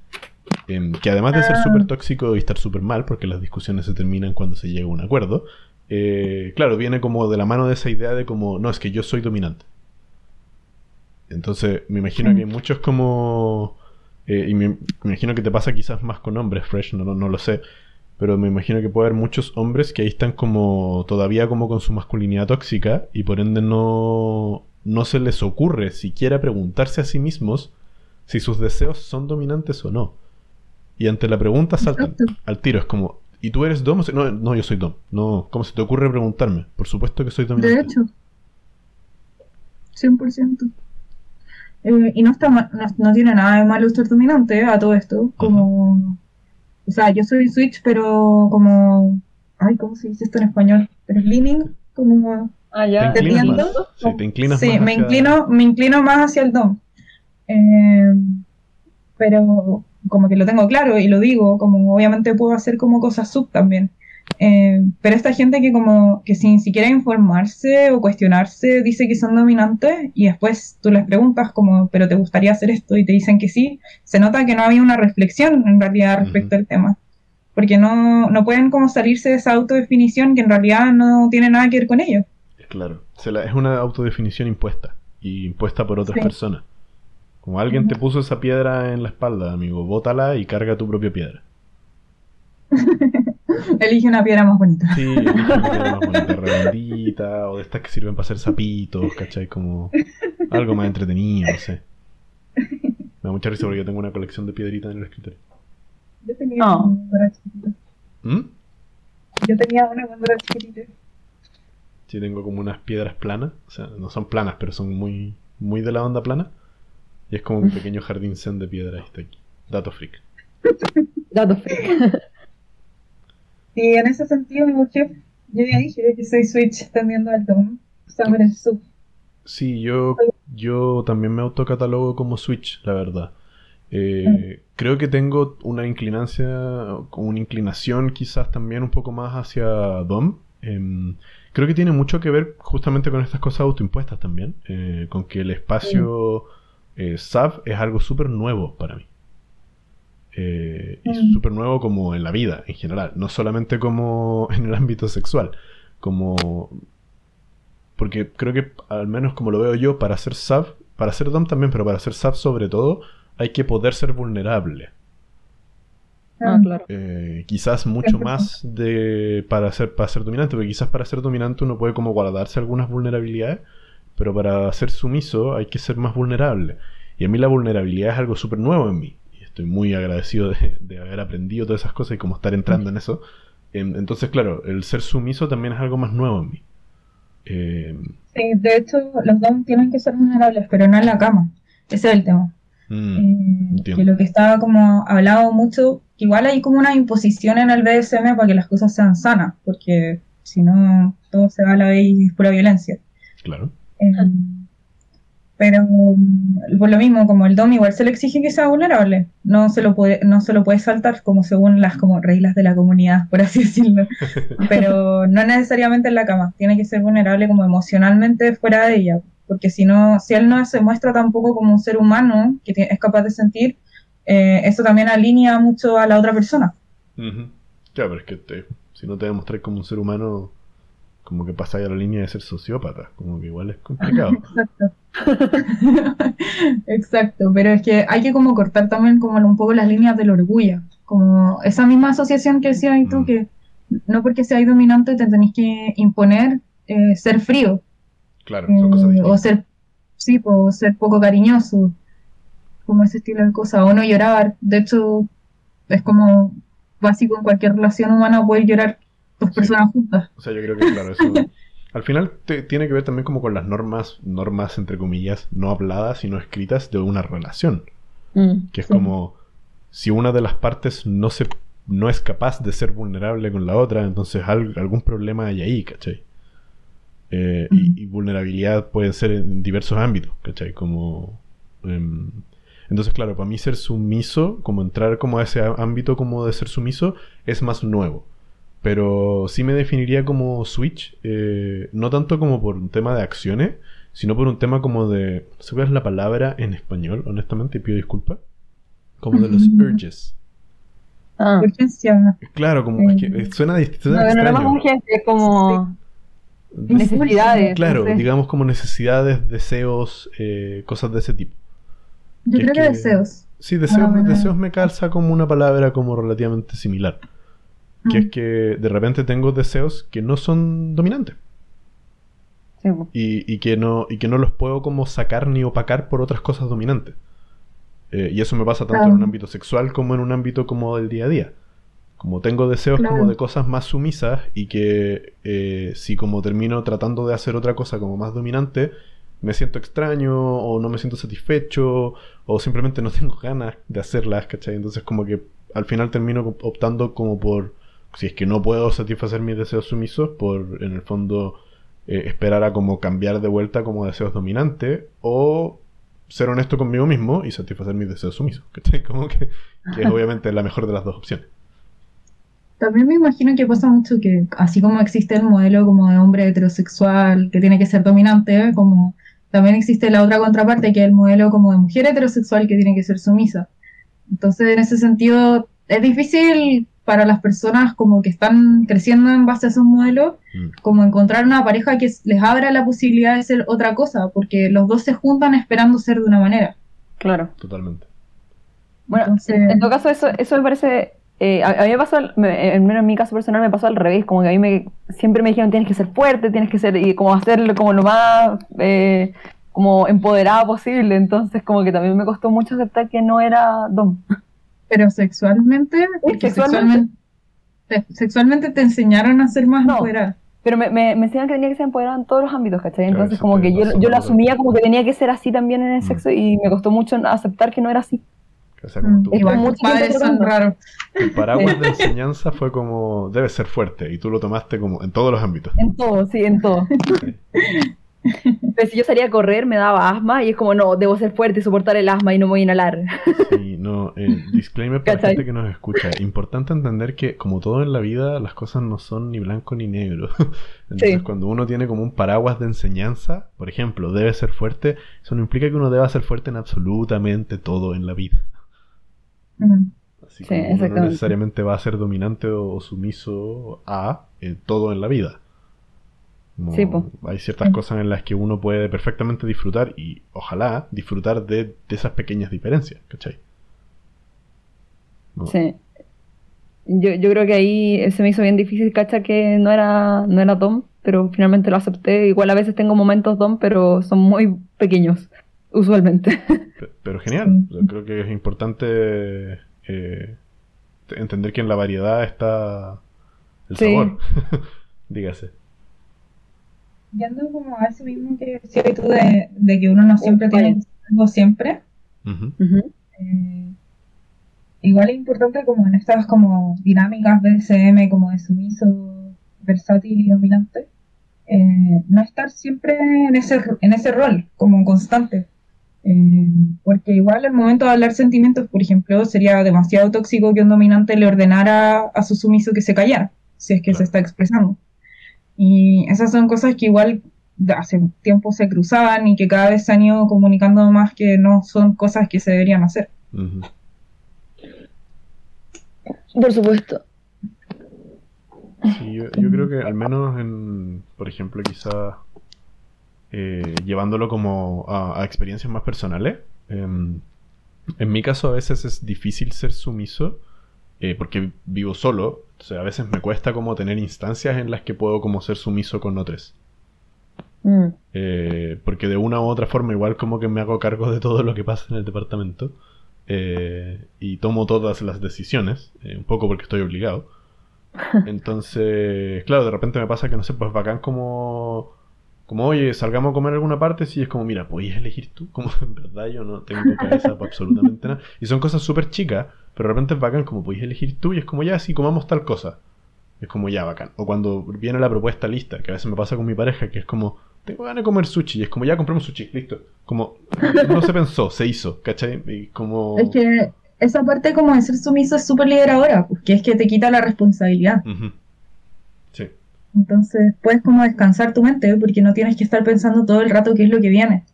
Em, que además de ser Ah. súper tóxico y estar súper mal, porque las discusiones se terminan cuando se llega a un acuerdo, eh, claro, viene como de la mano de esa idea de como, no, es que yo soy dominante. Entonces, me imagino Mm. que hay muchos como... eh, y me, me imagino que te pasa quizás más con hombres, Fresh, no, no, no lo sé. Pero me imagino que puede haber muchos hombres que ahí están como todavía como con su masculinidad tóxica y por ende no, no se les ocurre siquiera preguntarse a sí mismos si sus deseos son dominantes o no. Y ante la pregunta saltan Exacto. al tiro. Es como, ¿y tú eres dom? No, no, yo soy dom. No, ¿cómo se te ocurre preguntarme? Por supuesto que soy dominante. De hecho, 100%. Eh, y no, está no, no tiene nada de malo ser dominante a todo esto. Como, o sea, yo soy Switch, pero como, ay, ¿cómo se dice esto en español? Pero es leaning, como, Ah, ya. ¿Te inclinas más? Sí, te inclinas sí, más me hacia- inclino, me inclino más hacia el dom. Eh, pero como que lo tengo claro y lo digo, como obviamente puedo hacer como cosas sub también. Eh, pero esta gente que como que sin siquiera informarse o cuestionarse dice que son dominantes y después tú les preguntas como, pero te gustaría hacer esto y te dicen que sí, se nota que no había una reflexión en realidad respecto al tema. Porque no, no pueden como salirse de esa autodefinición que en realidad no tiene nada que ver con ellos. Claro, se la- es una autodefinición impuesta y impuesta por otras Sí. personas. Como alguien te puso esa piedra en la espalda, amigo, bótala y carga tu propia piedra. *laughs* Elige una piedra más bonita. Sí, elige una piedra más bonita, redondita, o de estas que sirven para hacer zapitos, ¿cachai? Como algo más entretenido, no sé. Me da mucha risa porque yo tengo una colección de piedritas en el escritorio. Yo tenía No. una cuando era chiquitita. ¿Mm? Yo tenía una cuando era chiquitita. Sí, tengo como unas piedras planas, o sea, no son planas, pero son muy, muy de la onda plana. Y es como un *laughs* pequeño jardín zen de piedras está aquí. Dato freak. Datos freak. *laughs* Y en ese sentido, porque yo ya dije que soy Switch tendiendo al Dom. Summer en sub. Sí, yo, yo también me autocatalogo como Switch, la verdad. Eh, creo que tengo una inclinancia, una inclinación quizás también un poco más hacia DOM. Em, creo que tiene mucho que ver justamente con estas cosas autoimpuestas también, eh, con que el espacio SAF es algo súper nuevo para mí. Eh, y Mm. súper nuevo como en la vida en general, no solamente como *laughs* en el ámbito sexual, como porque creo que, al menos como lo veo yo, para ser sub, para ser dom también, pero para ser sub sobre todo, hay que poder ser vulnerable. Ah, claro. Eh, quizás mucho más de para ser, para ser dominante, porque quizás para ser dominante uno puede como guardarse algunas vulnerabilidades, pero para ser sumiso hay que ser más vulnerable. Y a mí la vulnerabilidad es algo súper nuevo en mí. Estoy muy agradecido de, de haber aprendido todas esas cosas y como estar entrando en eso. Entonces, claro, el ser sumiso también es algo más nuevo en mí. Eh, Sí, de hecho, los Dom tienen que ser vulnerables, pero no en la cama. Ese es el tema. mm, Eh, que lo que estaba como hablado mucho, que igual hay como una imposición en el BDSM para que las cosas sean sanas, porque si no, todo se va a la vez y es pura violencia. Claro. Eh, pero mm, por lo mismo, como el DOM igual se le exige que sea vulnerable, no se lo puede, no se lo puede saltar como según las como reglas de la comunidad, por así decirlo. *laughs* Pero no necesariamente en la cama, tiene que ser vulnerable como emocionalmente fuera de ella, porque si no, si él no se muestra tampoco como un ser humano que es capaz de sentir, eh, eso también alinea mucho a la otra persona. Ujú. Claro, pero es que te- si no te demostrar como un ser humano, como que pasáis a la línea de ser sociópata, como que igual es complicado. *laughs* Exacto. *laughs* Exacto, pero es que hay que como cortar también como un poco las líneas del orgullo, como esa misma asociación que decías tú, Mm. que no porque seas dominante te tenés que imponer eh, ser frío, Claro, son cosas eh, o distintas. ser, sí, o ser poco cariñoso, como ese estilo de cosas, o no llorar, de hecho es como básico en cualquier relación humana poder llorar dos Sí. personas juntas. O sea, yo creo que, claro, eso. Al final te- tiene que ver también como con las normas, normas entre comillas, no habladas, sino escritas de una relación. Mm. Que es Sí. como si una de las partes no se no es capaz de ser vulnerable con la otra, entonces al- algún problema hay ahí, ¿cachai? Eh, y, Ujú. y vulnerabilidad puede ser en diversos ámbitos, ¿cachai? Como... em, entonces, claro, para mí ser sumiso, como entrar como a ese ámbito como de ser sumiso, es más nuevo. Pero sí me definiría como Switch, eh, no tanto como por un tema de acciones, sino por un tema como de... No sé cuál es la palabra en español, honestamente, y pido disculpas. Como de los Mm. urges. Ah. Urgencia. Claro, como es que Eh, suena, dist- No, no, no urgencia, es como necesidades. Claro, no sé. digamos como necesidades, deseos, eh, cosas de ese tipo. Yo Que creo es que que- deseos. Sí, deseos, Ah. deseos me calza como una palabra como relativamente similar. Que es que de repente tengo deseos que no son dominantes. Sí, y, y que no, y que no los puedo como sacar ni opacar por otras cosas dominantes. Eh, y eso me pasa tanto en un ámbito sexual como en un ámbito como del día a día. Como tengo deseos Claro. como de cosas más sumisas y que eh, si como termino tratando de hacer otra cosa como más dominante, me siento extraño o no me siento satisfecho o simplemente no tengo ganas de hacerlas, ¿cachai? Entonces como que al final termino optando como por, si es que no puedo satisfacer mis deseos sumisos, por en el fondo eh, esperar a como cambiar de vuelta como deseos dominantes o ser honesto conmigo mismo y satisfacer mis deseos sumisos. ¿cachai? *laughs* Como que, que es obviamente la mejor de las dos opciones. También me imagino que pasa mucho que, así como existe el modelo como de hombre heterosexual que tiene que ser dominante, como también existe la otra contraparte que es el modelo como de mujer heterosexual que tiene que ser sumisa. Entonces, en ese sentido, es difícil para las personas como que están creciendo en base a esos modelos, Mm. como encontrar una pareja que les abra la posibilidad de ser otra cosa, porque los dos se juntan esperando ser de una manera. Claro. Totalmente. Bueno, Entonces- en todo caso, eso, eso me parece. eh, a, a mí me pasó, al- me- menos en mi caso personal, me pasó al revés. Como que a mí me, siempre me dijeron tienes que ser fuerte, tienes que ser. Y como hacerlo como lo más. eh, como empoderada posible. Entonces, como que también me costó mucho aceptar que no era Dom. Pero sexualmente, porque sexualmente. sexualmente, sexualmente te enseñaron a ser más No. empoderada. Pero me, me, me enseñaban que tenía que ser empoderada en todos los ámbitos, ¿cachai? Entonces, como que yo, yo lo asumía como que tenía que ser así también en el Mm. sexo y me costó mucho aceptar que no era así. O sea, como Mm, Igual como padres son raros. tu paraguas *laughs* de enseñanza fue como, debe ser fuerte, y tú lo tomaste como en todos los ámbitos. En todo, sí, en todo. Sí. *laughs* Pero si yo salía a correr, me daba asma y es como, no, debo ser fuerte y soportar el asma y no me voy a inhalar. Sí, no, eh, disclaimer para la gente que nos escucha. Importante entender que, como todo en la vida, las cosas no son ni blanco ni negro. *laughs* Entonces, Sí. cuando uno tiene como un paraguas de enseñanza, por ejemplo, debe ser fuerte, eso no implica que uno deba ser fuerte en absolutamente todo en la vida. Así Sí, como uno no necesariamente va a ser dominante o, o sumiso a eh, todo en la vida. Como Sí, hay ciertas Sí. cosas en las que uno puede perfectamente disfrutar y ojalá disfrutar de, de esas pequeñas diferencias, ¿cachai? No. Sí. Yo, yo creo que ahí se me hizo bien difícil cachar que no era, no era Dom, pero finalmente lo acepté. Igual a veces tengo momentos Dom, pero son muy pequeños, *laughs* usualmente. Pe- Pero genial, Sí. yo creo que es importante eh, entender que en la variedad está el Sí. sabor. *laughs* Dígase. Yendo como a eso mismo que decías tú de, de que uno no siempre tiene algo siempre, Ujú. Ujú. eh, igual es importante como en estas como dinámicas BDSM como de sumiso, versátil y dominante, eh, no estar siempre en ese, en ese rol como constante. Eh, porque igual al momento de hablar sentimientos, por ejemplo, sería demasiado tóxico que un dominante le ordenara a su sumiso que se callara, si es que Claro. se está expresando. Y esas son cosas que igual hace tiempo se cruzaban y que cada vez se han ido comunicando más que no son cosas que se deberían hacer. Por supuesto. Sí, yo, yo creo que al menos en, por ejemplo, quizá eh, llevándolo como a, a experiencias más personales, em, en mi caso a veces es difícil ser sumiso eh, porque vivo solo, o sea, a veces me cuesta como tener instancias en las que puedo como ser sumiso con otros. Mm. Eh, porque de una u otra forma igual como que me hago cargo de todo lo que pasa en el departamento eh, y tomo todas las decisiones, eh, un poco porque estoy obligado. *laughs* Entonces, claro, de repente me pasa que no sé, pues bacán como, como oye, salgamos a comer a alguna parte, si es como, mira, podías elegir tú, como *laughs* en verdad yo no tengo cabeza para absolutamente nada. Y son cosas súper chicas, pero de repente es bacán como, podías elegir tú y es como, ya, si comamos tal cosa. Es como ya bacán. O cuando viene la propuesta lista, que a veces me pasa con mi pareja, que es como, tengo ganas de comer sushi, y es como, ya compramos sushi, listo. Como, no se pensó, se hizo, ¿cachai? Y como... Es que esa parte como de ser sumiso es súper liberadora, porque es que te quita la responsabilidad. Sí, Entonces puedes como descansar tu mente porque no tienes que estar pensando todo el rato qué es lo que viene.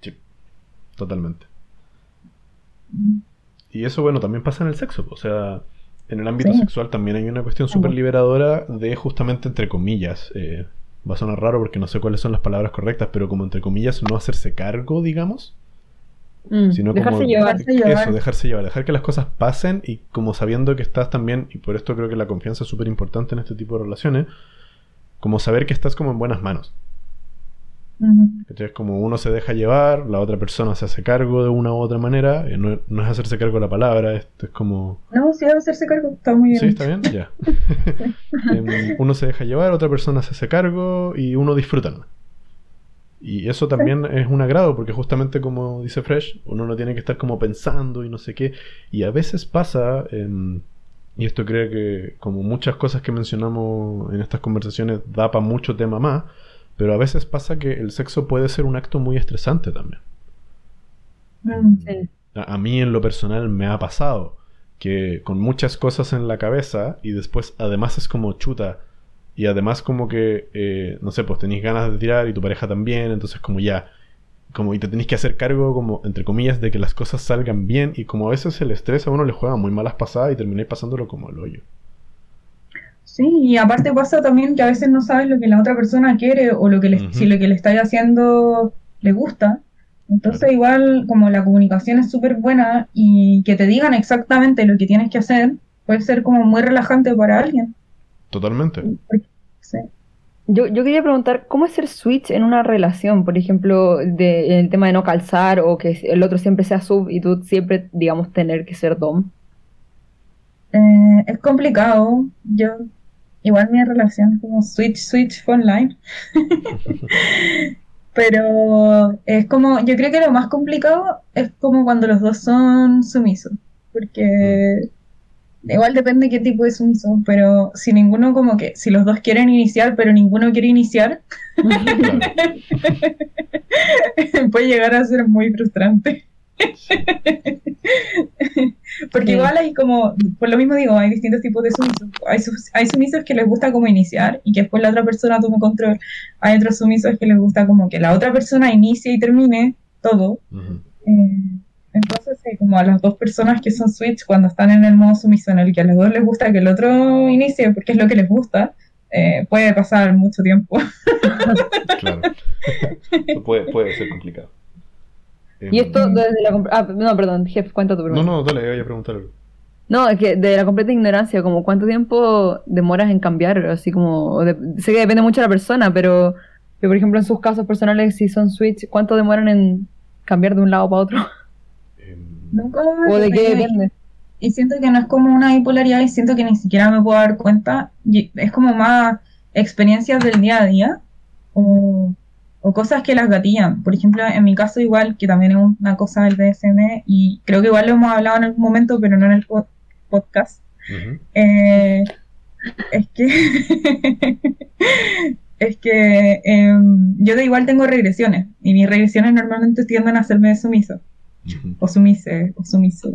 sí, totalmente. Y eso, bueno, también pasa en el sexo. O sea, en el ámbito Sí. sexual también hay una cuestión súper liberadora de justamente, entre comillas, eh, va a sonar raro porque no sé cuáles son las palabras correctas, pero como entre comillas, no hacerse cargo, digamos. Mm. Sino Dejarse como llevar. Dejarse llevar. Eso, dejarse llevar, dejar que las cosas pasen y como sabiendo que estás también, y por esto creo que la confianza es súper importante en este tipo de relaciones, como saber que estás como en buenas manos. Ujú. ¿cachai? Es como uno se deja llevar, la otra persona se hace cargo de una u otra manera, eh, no, no es hacerse cargo de la palabra, esto es como... No, sí debe hacerse cargo, está muy bien. ¿Sí? ¿Está bien? Ya. *laughs* Em, uno se deja llevar, otra persona se hace cargo y uno disfruta. Y eso también es un agrado, porque justamente como dice Fresh, uno no tiene que estar como pensando y no sé qué. Y a veces pasa, em, y esto creo que como muchas cosas que mencionamos en estas conversaciones da para mucho tema más, pero a veces pasa que el sexo puede ser un acto muy estresante también. Mm. Sí. A, a mí en lo personal me ha pasado que con muchas cosas en la cabeza y después además es como chuta y además como que, eh, no sé, pues tenéis ganas de tirar y tu pareja también, entonces como ya, como y te tenéis que hacer cargo como, entre comillas, de que las cosas salgan bien y como a veces el estrés a uno le juega muy malas pasadas y termináis pasándolo como el hoyo. Sí, y aparte pasa también que a veces no sabes lo que la otra persona quiere o lo que le, si lo que le estáis haciendo le gusta. Entonces igual como la comunicación es súper buena y que te digan exactamente lo que tienes que hacer puede ser como muy relajante para alguien. Totalmente. Sí. Yo, yo quería preguntar, ¿cómo es ser switch en una relación? Por ejemplo, de, en el tema de no calzar o que el otro siempre sea sub y tú siempre, digamos, tener que ser dom. Eh, es complicado. Yo, igual mi relación es como switch, switch fue online. *laughs* Pero es como, yo creo que lo más complicado es como cuando los dos son sumisos. Porque igual depende qué tipo de sumiso. Pero si ninguno como que, si los dos quieren iniciar, pero ninguno quiere iniciar, *laughs* Claro. *laughs* puede llegar a ser muy frustrante. *laughs* Porque igual hay como, por lo mismo digo, hay distintos tipos de sumisos. Hay, sumisos que les gusta como iniciar y que después la otra persona tome control. Hay otros sumisos que les gusta como que la otra persona inicie y termine todo. Eh, entonces, sí, como a las dos personas que son switch, cuando están en el modo sumiso en el que a los dos les gusta que el otro inicie porque es lo que les gusta, eh, puede pasar mucho tiempo. *laughs* Claro. *laughs* puede, puede ser complicado. Em, Y esto desde la... Ah, no, perdón, Jeff, cuenta tu No, primero. no, dale, voy a preguntar algo. No, es que de la completa ignorancia, como cuánto tiempo demoras en cambiar, así como, de- sé que depende mucho de la persona, pero, pero, por ejemplo en sus casos personales, si son switch, ¿cuánto demoran en cambiar de un lado para otro? Em, Nunca ¿O de qué me- depende? Y siento que no es como una bipolaridad y siento que ni siquiera me puedo dar cuenta. Y es como más experiencias del día a día o, o cosas que las gatillan. Por ejemplo, en mi caso igual, que también es una cosa del DSM y creo que igual lo hemos hablado en algún momento, pero no en el po- podcast. Eh, es que *laughs* es que em, yo de igual tengo regresiones y mis regresiones normalmente tienden a hacerme sumiso o sumise o sumiso.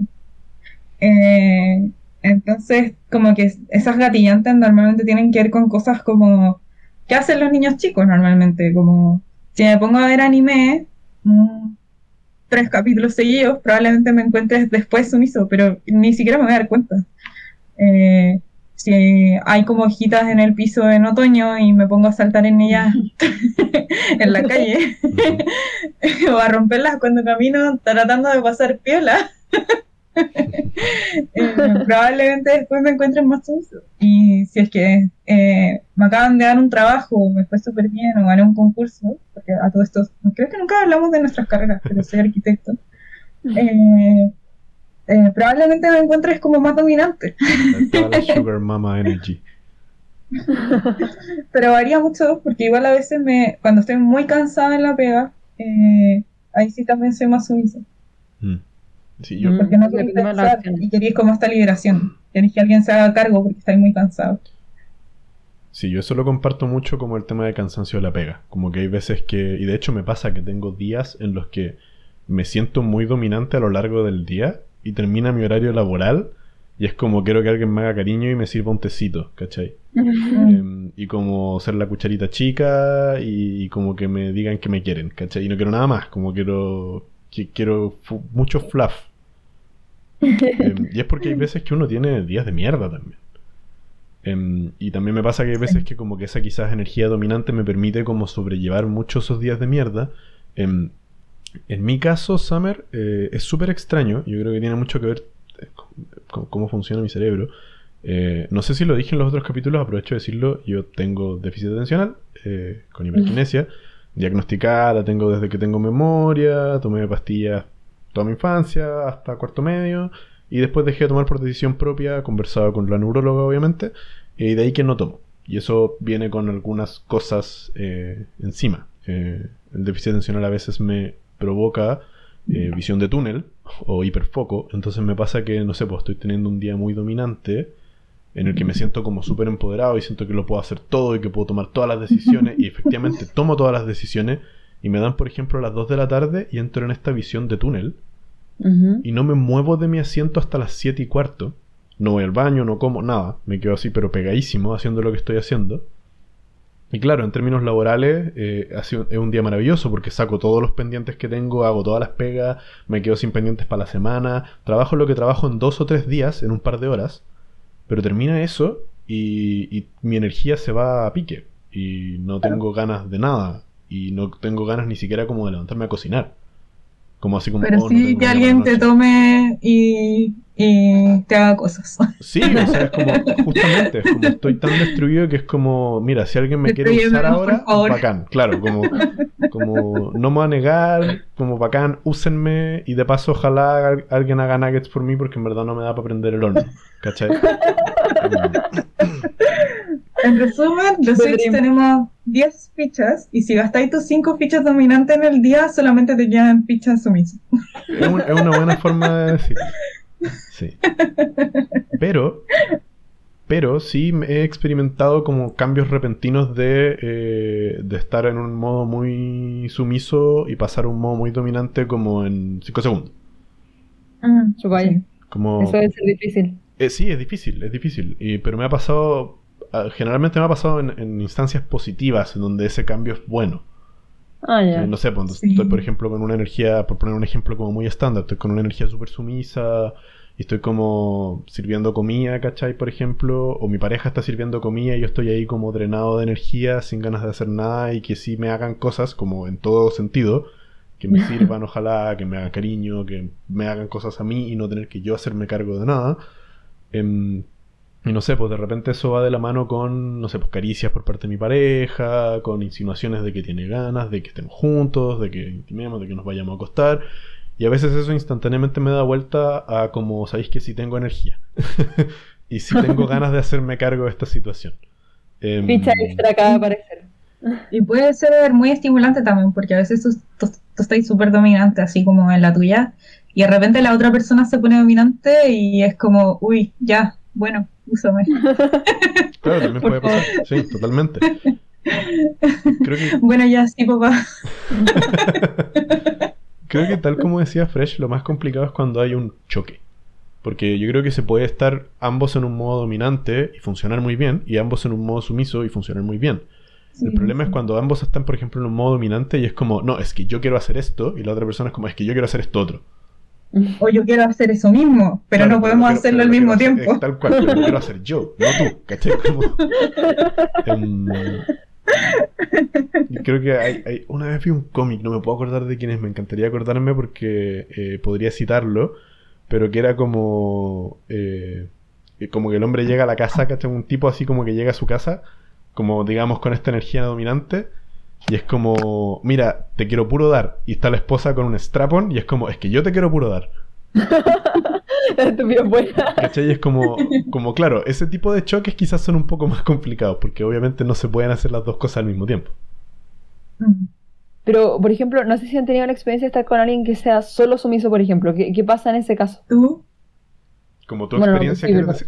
Eh, entonces, como que esas gatillantes normalmente tienen que ver con cosas como ¿qué hacen los niños chicos normalmente? Como si me pongo a ver anime, mm, tres capítulos seguidos, probablemente me encuentre después sumiso, pero ni siquiera me voy a dar cuenta. Eh, si hay como hojitas en el piso en otoño y me pongo a saltar en ellas *laughs* en la calle *laughs* o a romperlas cuando camino tratando de pasar piola, *laughs* eh, probablemente después me encuentren más sumiso. Y si es que eh, me acaban de dar un trabajo, me fue súper bien o gané un concurso, porque a todo esto, creo que nunca hablamos de nuestras carreras, pero soy arquitecto. eh, eh, probablemente me encuentres como más dominante, Toda la *laughs* Sugar Mama Energy. *laughs* pero varía mucho porque igual a veces me, cuando estoy muy cansada en la pega, eh, ahí sí también soy más sumisa. Mm. Sí, yo, Mm. Porque no queréis pensar y queréis como esta liberación. Queréis que alguien se haga cargo porque estáis muy cansados. Sí, yo eso lo comparto mucho como el tema de cansancio de la pega. Como que hay veces que, y de hecho me pasa que tengo días en los que me siento muy dominante a lo largo del día y termina mi horario laboral y es como quiero que alguien me haga cariño y me sirva un tecito, ¿cachai? Em, y como ser la cucharita chica y, y como que me digan que me quieren, ¿cachai? Y no quiero nada más, como quiero, que, quiero mucho fluff. *laughs* Em, y es porque hay veces que uno tiene días de mierda también. Em, y también me pasa que hay veces que como que esa quizás energía dominante me permite como sobrellevar mucho esos días de mierda. Em, en mi caso, Summer, eh, es súper extraño. Yo creo que tiene mucho que ver eh, con, cómo funciona mi cerebro. Eh, no sé si lo dije en los otros capítulos, aprovecho de decirlo. Yo tengo déficit atencional eh, con hiperquinesia. Diagnosticada, la tengo desde que tengo memoria. Tomé pastillas toda mi infancia, hasta cuarto medio. Y después dejé de tomar por decisión propia, conversaba con la neuróloga, obviamente. Y de ahí que no tomo. Y eso viene con algunas cosas eh, encima. Eh, el déficit atencional a veces me provoca eh, visión de túnel o hiperfoco. Entonces me pasa que, no sé, pues estoy teniendo un día muy dominante en el que me siento como súper empoderado y siento que lo puedo hacer todo y que puedo tomar todas las decisiones. y efectivamente tomo todas las decisiones. Y me dan, por ejemplo, a las 2 de la tarde y entro en esta visión de túnel. Y no me muevo de mi asiento hasta las 7 y cuarto. No voy al baño, no como, nada. Me quedo así, pero pegadísimo, haciendo lo que estoy haciendo. Y claro, en términos laborales, eh, ha sido- es un día maravilloso porque saco todos los pendientes que tengo, hago todas las pegas, me quedo sin pendientes para la semana, trabajo lo que trabajo en dos o tres días, en un par de horas, pero termina eso y, y mi energía se va a pique y no tengo ganas de nada y no tengo ganas ni siquiera como de levantarme a cocinar. Como así como... Pero oh, no sí tengo que alguien te tome y, y te haga cosas. *laughs* Sí, o sea, es como, justamente, es como estoy tan destruido que es como, mira, si alguien me quiere usar ahora, bacán, claro, como, como no me va a negar, como bacán, úsenme y de paso ojalá al- alguien haga nuggets por mí porque en verdad no me da para prender el horno, ¿cachai? *laughs* En resumen, los Switch tenemos 10 fichas y si gastáis tus 5 fichas dominantes en el día, solamente te quedan fichas sumisas. Es, un- es una buena forma de decirlo. Sí. Pero, pero sí me he experimentado como cambios repentinos de, eh, de estar en un modo muy sumiso y pasar a un modo muy dominante como en 5 segundos. Chupaya. Sí. Como, Eso debe ser difícil. eh, sí, es difícil, es difícil. Y- pero me ha pasado, ah, generalmente me ha pasado en, en instancias positivas, en donde ese cambio es bueno. Ah, ya. Eh, no sé, cuando Sí. estoy, por ejemplo, con una energía, por poner un ejemplo como muy estándar, estoy con una energía súper sumisa y estoy como sirviendo comida, ¿cachai? Por ejemplo, o mi pareja está sirviendo comida y yo estoy ahí como drenado de energía, sin ganas de hacer nada y que sí me hagan cosas, como en todo sentido, que me *laughs* sirvan, ojalá, que me hagan cariño, que me hagan cosas a mí y no tener que yo hacerme cargo de nada. Em, y no sé, pues de repente eso va de la mano con, no sé, pues caricias por parte de mi pareja, con insinuaciones de que tiene ganas, de que estemos juntos, de que intimemos, de que nos vayamos a acostar. Y a veces eso instantáneamente me da vuelta a como, sabéis que sí tengo energía. *laughs* y sí tengo ganas de hacerme cargo de esta situación. Ficha extra acaba de aparecer. Y puede ser muy estimulante también, porque a veces tú, tú- tú estás súper dominante, así como en la tuya, y de repente la otra persona se pone dominante y es como, uy, ya, bueno, *laughs* Claro, también Por puede pasar. Sí, totalmente. Creo que Bueno, ya, sí, papá. *laughs* Creo que tal como decía Fresh, lo más complicado es cuando hay un choque. Porque yo creo que se puede estar ambos en un modo dominante y funcionar muy bien, y ambos en un modo sumiso y funcionar muy bien. El Sí, problema es cuando ambos están, por ejemplo, en un modo dominante y es como, no, es que yo quiero hacer esto, y la otra persona es como, es que yo quiero hacer esto otro. O yo quiero hacer eso mismo, pero Claro, no podemos hacerlo pero al mismo hacer- tiempo. tal cual, pero lo quiero hacer yo, no tú, ¿cachai? Como, y creo que hay, hay- una vez vi un cómic, no me puedo acordar de quién es, me encantaría acordarme porque eh, podría citarlo, pero que era como, eh, como que el hombre llega a la casa, ¿cachai? Un tipo así como que llega a su casa, como digamos con esta energía dominante. Y es como, mira, te quiero puro dar. Y está la esposa con un strapon y es como, es que yo te quiero puro dar. *laughs* ¿Cachai? Y es como, como, claro, ese tipo de choques quizás son un poco más complicados, porque obviamente no se pueden hacer las dos cosas al mismo tiempo. Mm. Pero, por ejemplo, no sé si han tenido la experiencia de estar con alguien que sea solo sumiso, por ejemplo. ¿Qué, qué pasa en ese caso? ¿Tú? Como tu Bueno, no, experiencia.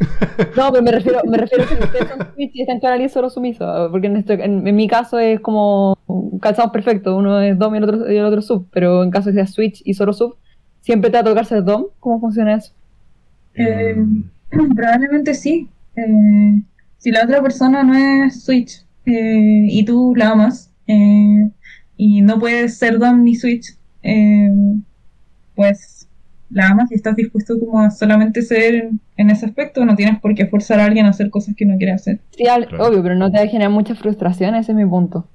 No, pero me refiero, me refiero a que *laughs* ustedes son switch y están con alguien solo sumiso. Porque en, este- en- en mi caso es como calzamos perfecto. Uno es dom y el otro, y el otro sub. Pero en caso de que sea switch y solo sub, siempre te va a tocar ser dom. ¿Cómo funciona eso? Eh, Em, *clears throat* Probablemente sí. Eh, si la otra persona no es Switch eh, y tú la amas eh, y no puedes ser Dom ni Switch, eh, pues la amas y estás dispuesto como a solamente ser en, en ese aspecto, no tienes por qué forzar a alguien a hacer cosas que no quiere hacer. Sí, al- Claro. obvio, pero no te va a generar mucha frustración. Ese es mi punto.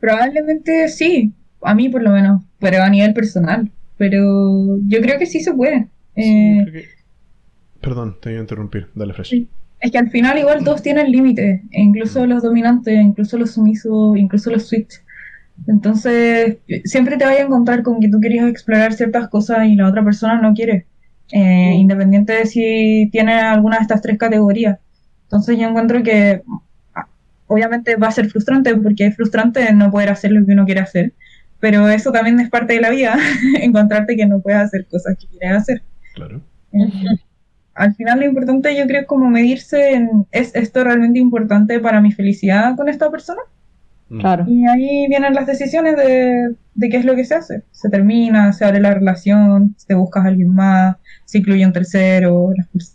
Probablemente sí, a mí por lo menos, pero a nivel personal. Pero yo creo que sí se puede. sí, Eh, que- Perdón, te iba a interrumpir. Dale, Fresh. Sí. Es que al final igual todos tienen límites, incluso los dominantes, incluso los sumisos, incluso los switch. Entonces, siempre te vas a encontrar con que tú querías explorar ciertas cosas y la otra persona no quiere, eh, independiente de si tiene alguna de estas tres categorías. Entonces yo encuentro que ah, obviamente va a ser frustrante porque es frustrante no poder hacer lo que uno quiere hacer, pero eso también es parte de la vida, *laughs* encontrarte que no puedes hacer cosas que quieres hacer. Claro. Al final lo importante yo creo es como medirse en, ¿es esto realmente importante para mi felicidad con esta persona? Mm. Claro. Y ahí vienen las decisiones de, de qué es lo que se hace. Se termina, se abre la relación, te buscas a alguien más, se incluye un tercero,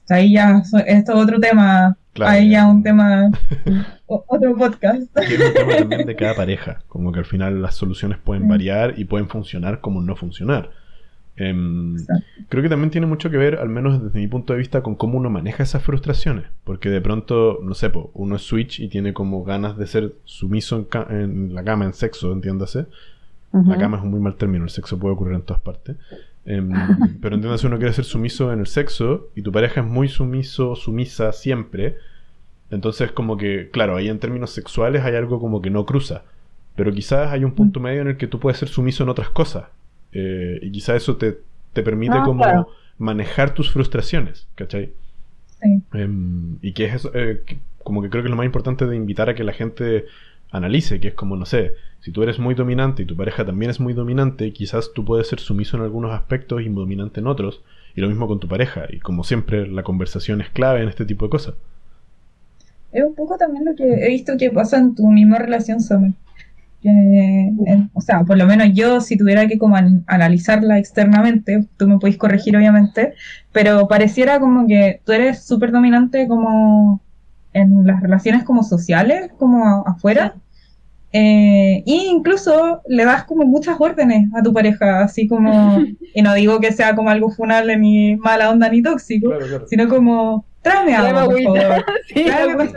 ahí ya, es otro tema, Claro, ahí ya. un tema, *laughs* otro podcast. Que es un tema también de *laughs* cada pareja. Como que al final las soluciones pueden variar y pueden funcionar como no funcionar. Em, creo que también tiene mucho que ver, al menos desde mi punto de vista, con cómo uno maneja esas frustraciones. Porque de pronto, no sé, uno es switch y tiene como ganas de ser sumiso en, la cama, en sexo, entiéndase. La cama es un muy mal término, el sexo puede ocurrir en todas partes. Em, *laughs* pero entiéndase, uno quiere ser sumiso en el sexo y tu pareja es muy sumiso, sumisa siempre. Entonces, como que, claro, ahí en términos sexuales hay algo como que no cruza. Pero quizás hay un punto medio en el que tú puedes ser sumiso en otras cosas. Eh, y quizá eso te, permite ah, como manejar tus frustraciones, ¿cachai? Sí. Em, y que es eso, eh, como que creo que es lo más importante de invitar a que la gente analice, que es como, no sé, si tú eres muy dominante y tu pareja también es muy dominante, quizás tú puedes ser sumiso en algunos aspectos y dominante en otros, y lo mismo con tu pareja, y como siempre la conversación es clave en este tipo de cosas. Es un poco también lo que he visto que pasa en tu misma relación, Summer o sea, por lo menos yo, si tuviera que como analizarla externamente, tú me podéis corregir obviamente, pero pareciera como que tú eres súper dominante como en las relaciones como sociales, como afuera, e incluso le das como muchas órdenes a tu pareja, así como, *laughs* y no digo que sea como algo funable ni mala onda ni tóxico, sino como, tráeme *laughs* algo, por favor, tráeme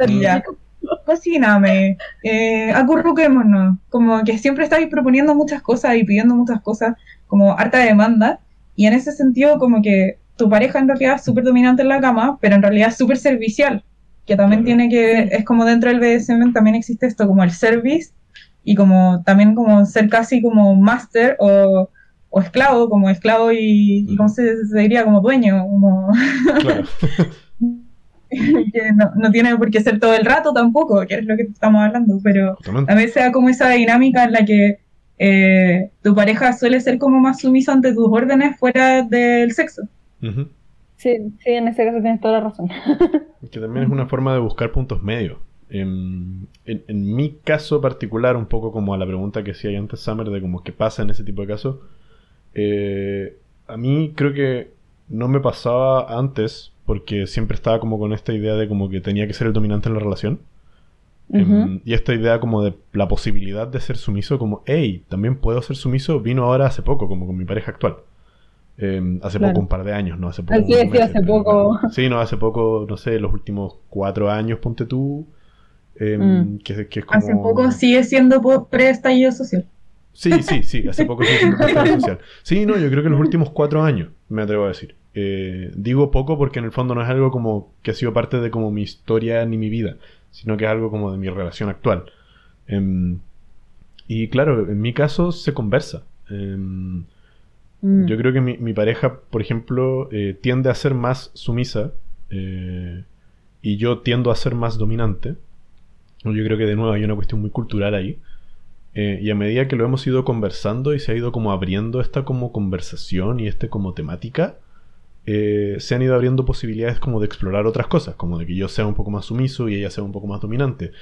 cocíname, eh, acurruquémonos, como que siempre estáis proponiendo muchas cosas y pidiendo muchas cosas, como harta demanda, y en ese sentido como que tu pareja en realidad es súper dominante en la cama, pero en realidad es súper servicial, que también tiene que, es como dentro del BDSM también existe esto, como el service, y como también como ser casi como master o, o esclavo, como esclavo y, y ¿cómo se, diría? Como dueño, como... *laughs* *laughs* que no, tiene por qué ser todo el rato tampoco, que es lo que estamos hablando, pero a veces da como esa dinámica en la que eh, tu pareja suele ser como más sumisa ante tus órdenes fuera del sexo. Sí, sí, en ese caso tienes toda la razón. *laughs* que también es una forma de buscar puntos medios. En, mi caso particular, un poco como a la pregunta que hacía antes Summer de como qué pasa en ese tipo de casos, eh, a mí creo que no me pasaba antes porque siempre estaba como con esta idea de como que tenía que ser el dominante en la relación. Em, y esta idea como de la posibilidad de ser sumiso, como, hey, también puedo ser sumiso, vino ahora hace poco, como con mi pareja actual. Em, hace poco, un par de años, ¿no? Hace poco. Sí, sí, hace poco. Sí, no, hace poco, no sé, los últimos cuatro años, ponte tú. Em, mm. que, es como... Hace poco sigue siendo pre-estallido social. Sí, sí, sí, hace poco sigue siendo *laughs* pre-estallido social. Sí, no, yo creo que los últimos cuatro años, me atrevo a decir. Eh, digo poco porque en el fondo no es algo como que ha sido parte de como mi historia ni mi vida, sino que es algo como de mi relación actual. Em, y claro, en mi caso se conversa. Em, mm. Yo creo que mi, pareja, por ejemplo, eh, tiende a ser más sumisa eh, y yo tiendo a ser más dominante. Yo creo que de nuevo hay una cuestión muy cultural ahí. y a medida que lo hemos ido conversando y se ha ido como abriendo esta como conversación y este como temática, eh, se han ido abriendo posibilidades como de explorar otras cosas, como de que yo sea un poco más sumiso y ella sea un poco más dominante.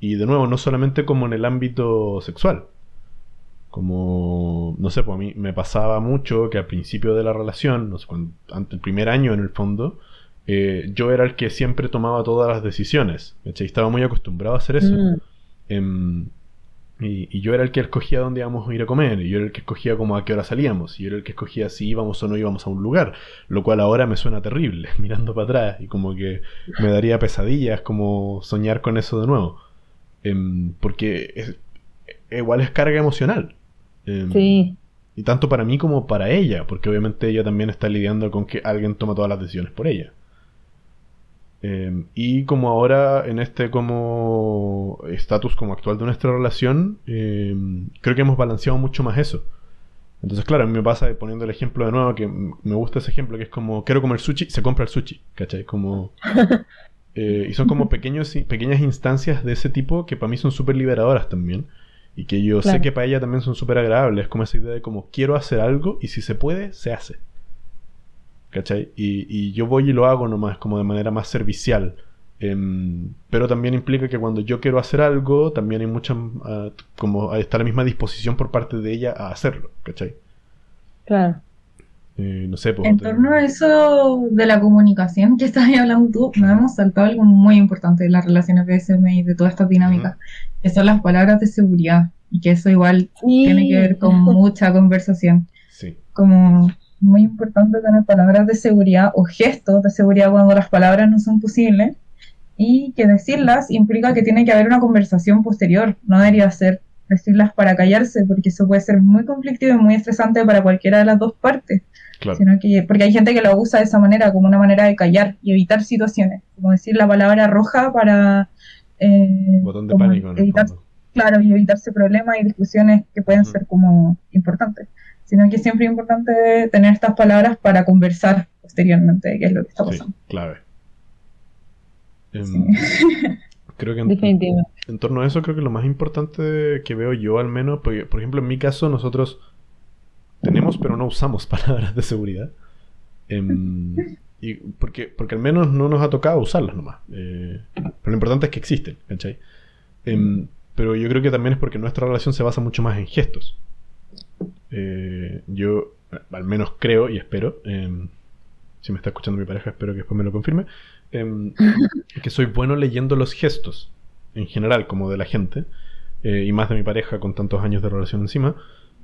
Y de nuevo, no solamente como en el ámbito sexual. Como, no sé, pues a mí me pasaba mucho que al principio de la relación, no sé, ante el primer año en el fondo, eh, yo era el que siempre tomaba todas las decisiones. Estaba muy acostumbrado a hacer eso. Mm. Em, y, yo era el que escogía dónde íbamos a ir a comer, y yo era el que escogía como a qué hora salíamos, y yo era el que escogía si íbamos o no íbamos a un lugar, lo cual ahora me suena terrible, *laughs* mirando para atrás, y como que me daría pesadillas como soñar con eso de nuevo. Em, porque es, igual es carga emocional. Em, sí. Y tanto para mí como para ella, porque obviamente ella también está lidiando con que alguien toma todas las decisiones por ella. Em, y como ahora en este como estatus como actual de nuestra relación, em, creo que hemos balanceado mucho más eso. Entonces, claro, a mí me pasa poniendo el ejemplo de nuevo, que me gusta ese ejemplo, que es como, quiero comer sushi, se compra el sushi, ¿cachai? Como... *laughs* Eh, y son como pequeños, pequeñas instancias de ese tipo que para mí son súper liberadoras también. Y que yo sé que para ella también son súper agradables. Como esa idea de como, quiero hacer algo y si se puede, se hace. ¿Cachai? Y, yo voy y lo hago nomás como de manera más servicial. Em, pero también implica que cuando yo quiero hacer algo, también hay mucha, uh, como está la misma disposición por parte de ella a hacerlo, ¿cachai? Claro. Eh, no sé, pues, En torno a eso de la comunicación que *laughs* estás hablando tú, nos hemos saltado algo muy importante de las relaciones BSM y de todas estas dinámicas, que son las palabras de seguridad, y que eso igual tiene que ver con *laughs* mucha conversación. Sí. Como muy importante tener palabras de seguridad o gestos de seguridad cuando las palabras no son posibles y que decirlas implica que tiene que haber una conversación posterior, no debería ser decirlas para callarse, porque eso puede ser muy conflictivo y muy estresante para cualquiera de las dos partes. Sino que, porque hay gente que lo usa de esa manera, como una manera de callar y evitar situaciones, como decir la palabra roja para... Eh, Botón de pánico. evitar, claro, y evitarse problemas y discusiones que pueden ser como importantes. Sino que siempre es importante tener estas palabras para conversar posteriormente de qué es lo que está pasando. Sí, clave. Em, *laughs* creo que en, torno a eso creo que lo más importante que veo yo al menos, por ejemplo en mi caso nosotros tenemos pero no usamos *laughs* palabras de seguridad. Em, y porque, porque al menos no nos ha tocado usarlas nomás. Eh, pero lo importante es que existen, ¿cachai? Em, pero yo creo que también es porque nuestra relación se basa mucho más en gestos. Eh, yo al menos creo y espero, si me está escuchando mi pareja, espero que después me lo confirme, Em, *laughs* que soy bueno leyendo los gestos, en general, como de la gente, eh, y más de mi pareja con tantos años de relación encima.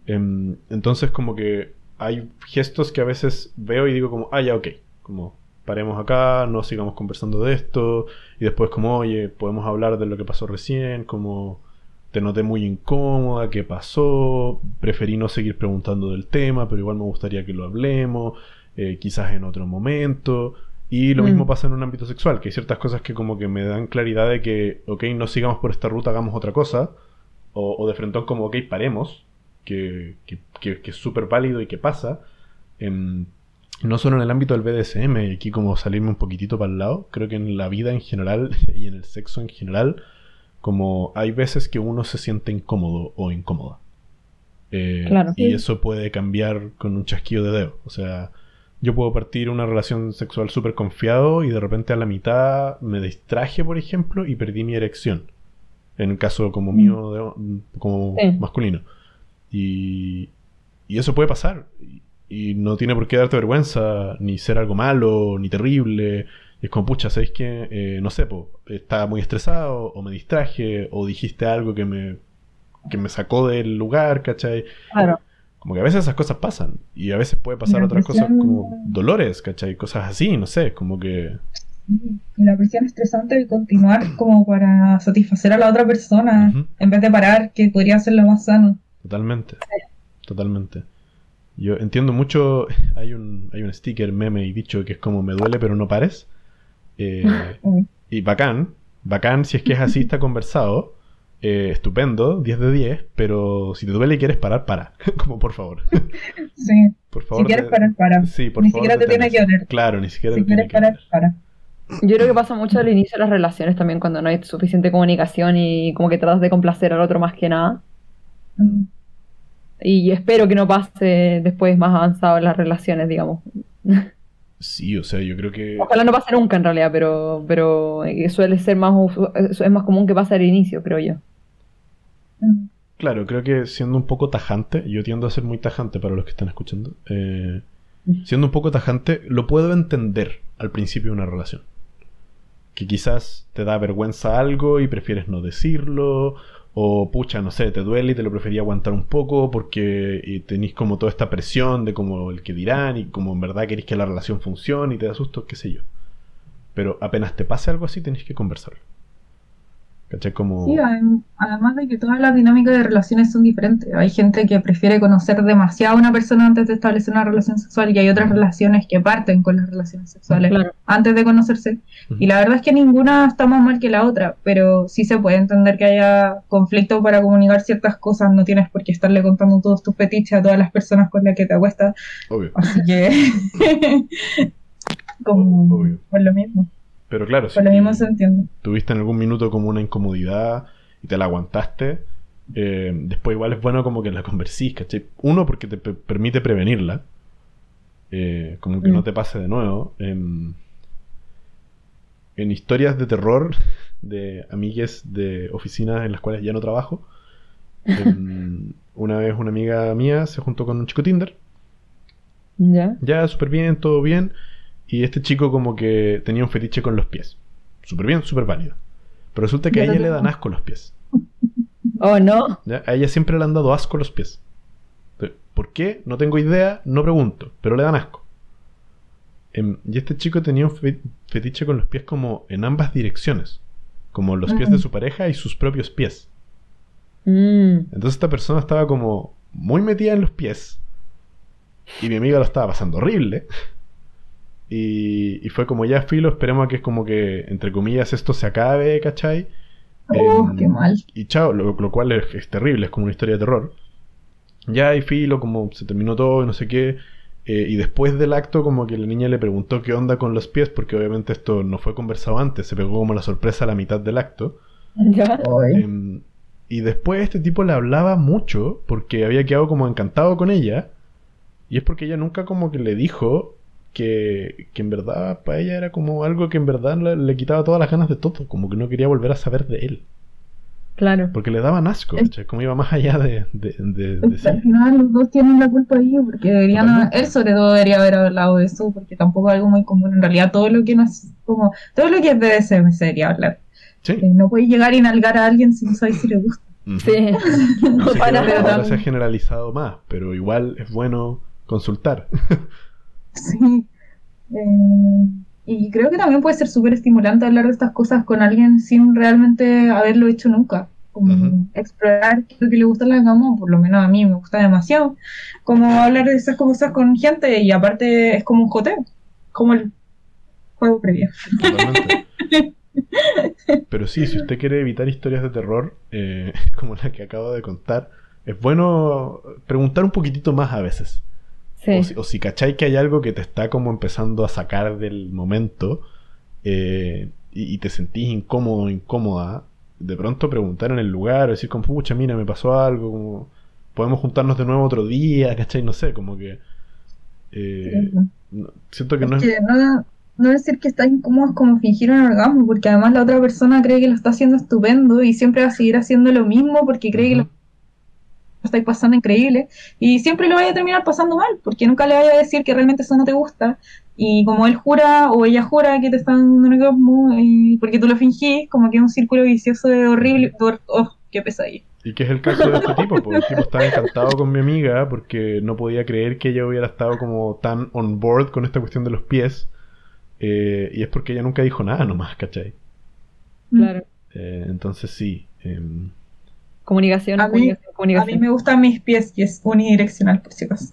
Em, entonces, como que hay gestos que a veces veo y digo como, ah, ya, ok, como paremos acá, no sigamos conversando de esto, y después como, oye, podemos hablar de lo que pasó recién, como te noté muy incómoda, qué pasó, preferí no seguir preguntando del tema, pero igual me gustaría que lo hablemos, eh, quizás en otro momento. Y lo mismo mm. pasa en un ámbito sexual, que hay ciertas cosas que como que me dan claridad de que, ok, no sigamos por esta ruta, hagamos otra cosa. O, de frente como, ok, paremos, que, es súper válido y que pasa. no solo en el ámbito del BDSM, y aquí como salirme un poquitito para el lado, creo que en la vida en general *laughs* y en el sexo en general, como hay veces que uno se siente incómodo o incómoda. Eh, y eso puede cambiar con un chasquido de dedo. O sea, yo puedo partir una relación sexual súper confiado y de repente a la mitad me distraje, por ejemplo, y perdí mi erección. En un caso como mío, como masculino. Y, y, eso puede pasar. Y, no tiene por qué darte vergüenza, ni ser algo malo, ni terrible. Y es como, pucha, ¿sabéis que, eh, no sé, po, estaba muy estresado, o me distraje, o dijiste algo que me, que me sacó del lugar, ¿cachai? Claro como que a veces esas cosas pasan. Y a veces puede pasar otras cosas como dolores, ¿cachai? Cosas así, no sé, como que... Y la presión estresante de continuar *clears throat* como para satisfacer a la otra persona, en vez de parar, que podría ser lo más sano. Totalmente. Totalmente. Yo entiendo mucho, *laughs* hay un, hay un sticker, meme y dicho que es como me duele pero no pares. Eh, *laughs* y bacán, bacán si es que es así, está conversado. Eh, estupendo, 10 de 10, pero si te duele y quieres parar, para. *laughs* Como por favor. Sí. Por favor. Si quieres parar, para. Sí, por ni siquiera te tiene que doler. Claro, ni siquiera si quieres parar, para. Yo creo que pasa mucho al inicio de las relaciones también cuando no hay suficiente comunicación y como que tratas de complacer al otro más que nada. Mm. Y espero que no pase después más avanzado en las relaciones, digamos. *laughs* Sí, o sea, yo creo que... Ojalá no pase nunca en realidad, pero, pero eh, suele ser más, es más común que pase al inicio, creo yo. Claro, creo que siendo un poco tajante, yo tiendo a ser muy tajante para los que están escuchando, eh, siendo un poco tajante, lo puedo entender al principio de una relación. Que quizás te da vergüenza algo y prefieres no decirlo, o pucha, no sé, te duele y te lo prefería aguantar un poco porque tenéis como toda esta presión de como el que dirán y como en verdad queréis que la relación funcione y te da susto, qué sé yo. Pero apenas te pase algo así, tenéis que conversarlo. Sí, además de que todas las dinámicas de relaciones son diferentes. Hay gente que prefiere conocer demasiado a una persona antes de establecer una relación sexual y hay otras relaciones que parten con las relaciones sexuales antes de conocerse. Y la verdad es que ninguna está más mal que la otra, pero sí se puede entender que haya conflicto para comunicar ciertas cosas. No tienes por qué estarle contando todos tus fetiches a todas las personas con las que te acuestas. Así que... *laughs* como... Pues lo mismo. Pero claro, si lo mismo se entiende. tuviste en algún minuto como una incomodidad y te la aguantaste, eh, después igual es bueno como que la conversís, ¿cachai? Uno, porque te permite prevenirla, eh, como que no mm. te pase de nuevo. en historias de terror de amigues de oficinas en las cuales ya no trabajo, *laughs* una vez una amiga mía se juntó con un chico Tinder. Ya. Ya, súper bien, todo bien. Y este chico como que tenía un fetiche con los pies. Súper bien, súper válido. Pero resulta que a ella le dan asco los pies. *laughs* Oh, no. A ella siempre le han dado asco los pies. ¿Por qué? No tengo idea, no pregunto, pero le dan asco. Em, y este chico tenía un fe- fetiche con los pies como en ambas direcciones, como los pies de su pareja y sus propios pies. Mm. Entonces esta persona estaba como muy metida en los pies. Y mi amiga lo estaba pasando horrible. Y, y fue como ya filo, esperemos a que es como que, entre comillas, esto se acabe, ¿cachai? Oh, qué mal. Y chao, lo, lo cual es, es terrible, es como una historia de terror. Ya y filo, como se terminó todo y no sé qué. eh, y después del acto, como que la niña le preguntó qué onda con los pies, porque obviamente esto no fue conversado antes, se pegó como la sorpresa a la mitad del acto. ¿Ya? Em, y después este tipo le hablaba mucho porque había quedado como encantado con ella. Y es porque ella nunca como que le dijo que, que en verdad para ella era como algo que en verdad le, le quitaba todas las ganas de todo. Como que no quería volver a saber de él. Claro. Porque le daban asco, ¿cachai? Como iba más allá de, de, de- de sí. Al final los dos tienen la culpa ahí porque deberían, Totalmente. él sobre todo debería haber hablado de eso porque tampoco es algo muy común. En realidad todo lo que no es como, todo lo que es BDSM se debería hablar. Sí. Eh, no puedes llegar y nalgar a alguien si no sabes si le gusta. Ujú. Sí. *laughs* No ahora, se ha generalizado más, pero igual es bueno consultar. *laughs* Sí. Eh, y creo que también puede ser súper estimulante hablar de estas cosas con alguien sin realmente haberlo hecho nunca. Como explorar qué es lo que le gusta la cama, o por lo menos a mí me gusta demasiado. Como hablar de esas cosas con gente y aparte es como un joteo, como el juego previo. *laughs* Pero sí, si usted quiere evitar historias de terror, eh, *laughs* como la que acabo de contar, es bueno preguntar un poquitito más a veces. Sí. O, si, o si cachai que hay algo que te está como empezando a sacar del momento eh, y, y te sentís incómodo o incómoda, de pronto preguntar en el lugar o decir como, pucha, mira, me pasó algo, como, podemos juntarnos de nuevo otro día, cachai, no sé, como que... eh, no- siento que no Es no, no decir que está incómodo es como fingir un orgasmo, porque además la otra persona cree que lo está haciendo estupendo y siempre va a seguir haciendo lo mismo porque cree que lo. Estáis pasando increíble y siempre lo vaya a terminar pasando mal, porque nunca le vaya a decir que realmente eso no te gusta y como él jura o ella jura que te están dando un orgasmo y porque tú lo fingís, como que es un círculo vicioso de horrible, oh, qué pesadilla. Y que es el caso de este tipo, porque el tipo estaba encantado con mi amiga porque no podía creer que ella hubiera estado como tan on board con esta cuestión de los pies. eh, y es porque ella nunca dijo nada nomás, ¿cachai? Claro. Eh, entonces sí. em, Comunicación, A mí- comunicación, A mí me gustan mis pies y es unidireccional por si acaso.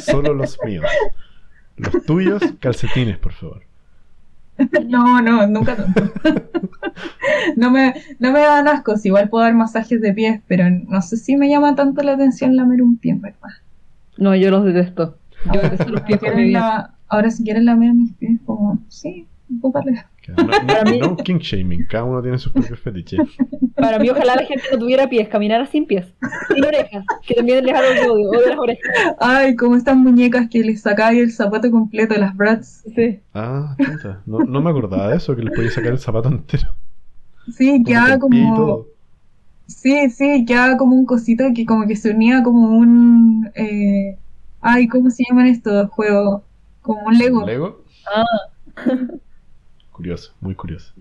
solo los míos. Los tuyos, calcetines, por favor. No, no, nunca tanto. *laughs* no, me, no me dan ascos, igual puedo dar masajes de pies, pero no sé si me llama tanto la atención lamer un pie, ¿verdad? No, yo los detesto. Yo detesto los pies con mi ¿Quieren vida. la- ahora si quieren lamer mis pies, como, sí, un poco. No, mí- no king shaming, cada uno tiene sus propios fetiches. Para mí, ojalá la gente no tuviera pies, caminara sin pies, sin orejas, que también les hago el odio, odio las orejas. Ay, como estas muñecas que les sacáis el zapato completo, las brats. Sí. Ah, chuta, no, no me acordaba de eso, que les podía sacar el zapato entero. Sí, quedaba como... Sí, sí, quedaba como un cosito que como que se unía como un... eh, Ay, ¿cómo se llaman estos juegos? Como un Lego. ¿Lego? Ah, Curioso, muy curioso.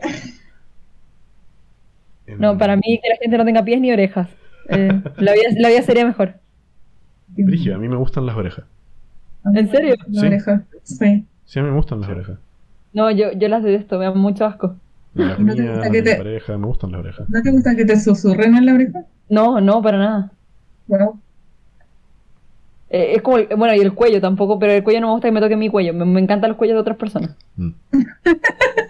*laughs* no, para mí que la gente no tenga pies ni orejas. Eh, la, vida, la vida sería mejor. Brígido, a mí me gustan las orejas. ¿En serio? La Sí. oreja. Sí. Sí, a mí me gustan las orejas. No, yo, yo las detesto, me dan mucho asco. Las ¿No te mías, gusta las que te- pareja, me gustan las orejas. ¿No te gusta que te susurren en la oreja? No, no, para nada. Wow. Eh, es como, el- bueno, y el cuello tampoco, pero el cuello no me gusta que me toque mi cuello. Me, me encantan los cuellos de otras personas. Mm. *laughs*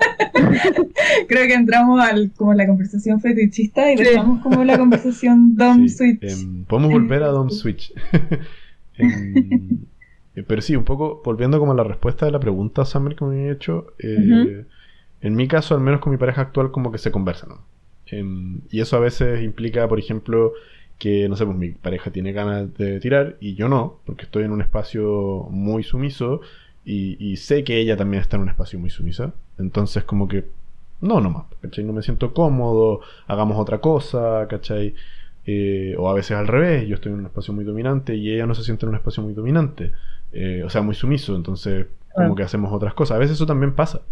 Creo que entramos al como la conversación fetichista y Sí. dejamos como la conversación *laughs* Dom Sí, Switch. em, podemos volver a Dom Switch. *laughs* Em, eh, pero sí, un poco volviendo como a la respuesta de la pregunta, Summer, que me había hecho. eh. En mi caso, al menos con mi pareja actual, como que se conversan. ¿no? Em, y eso a veces implica, por ejemplo, que, no sé, pues mi pareja tiene ganas de tirar y yo no, porque estoy en un espacio muy sumiso y, y sé que ella también está en un espacio muy sumiso. Entonces, como que, no, nomás, ¿cachai? No me siento cómodo, hagamos otra cosa, ¿cachai? Eh, o a veces al revés, yo estoy en un espacio muy dominante y ella no se siente en un espacio muy dominante, eh, o sea, muy sumiso, entonces como que hacemos otras cosas. A veces eso también pasa.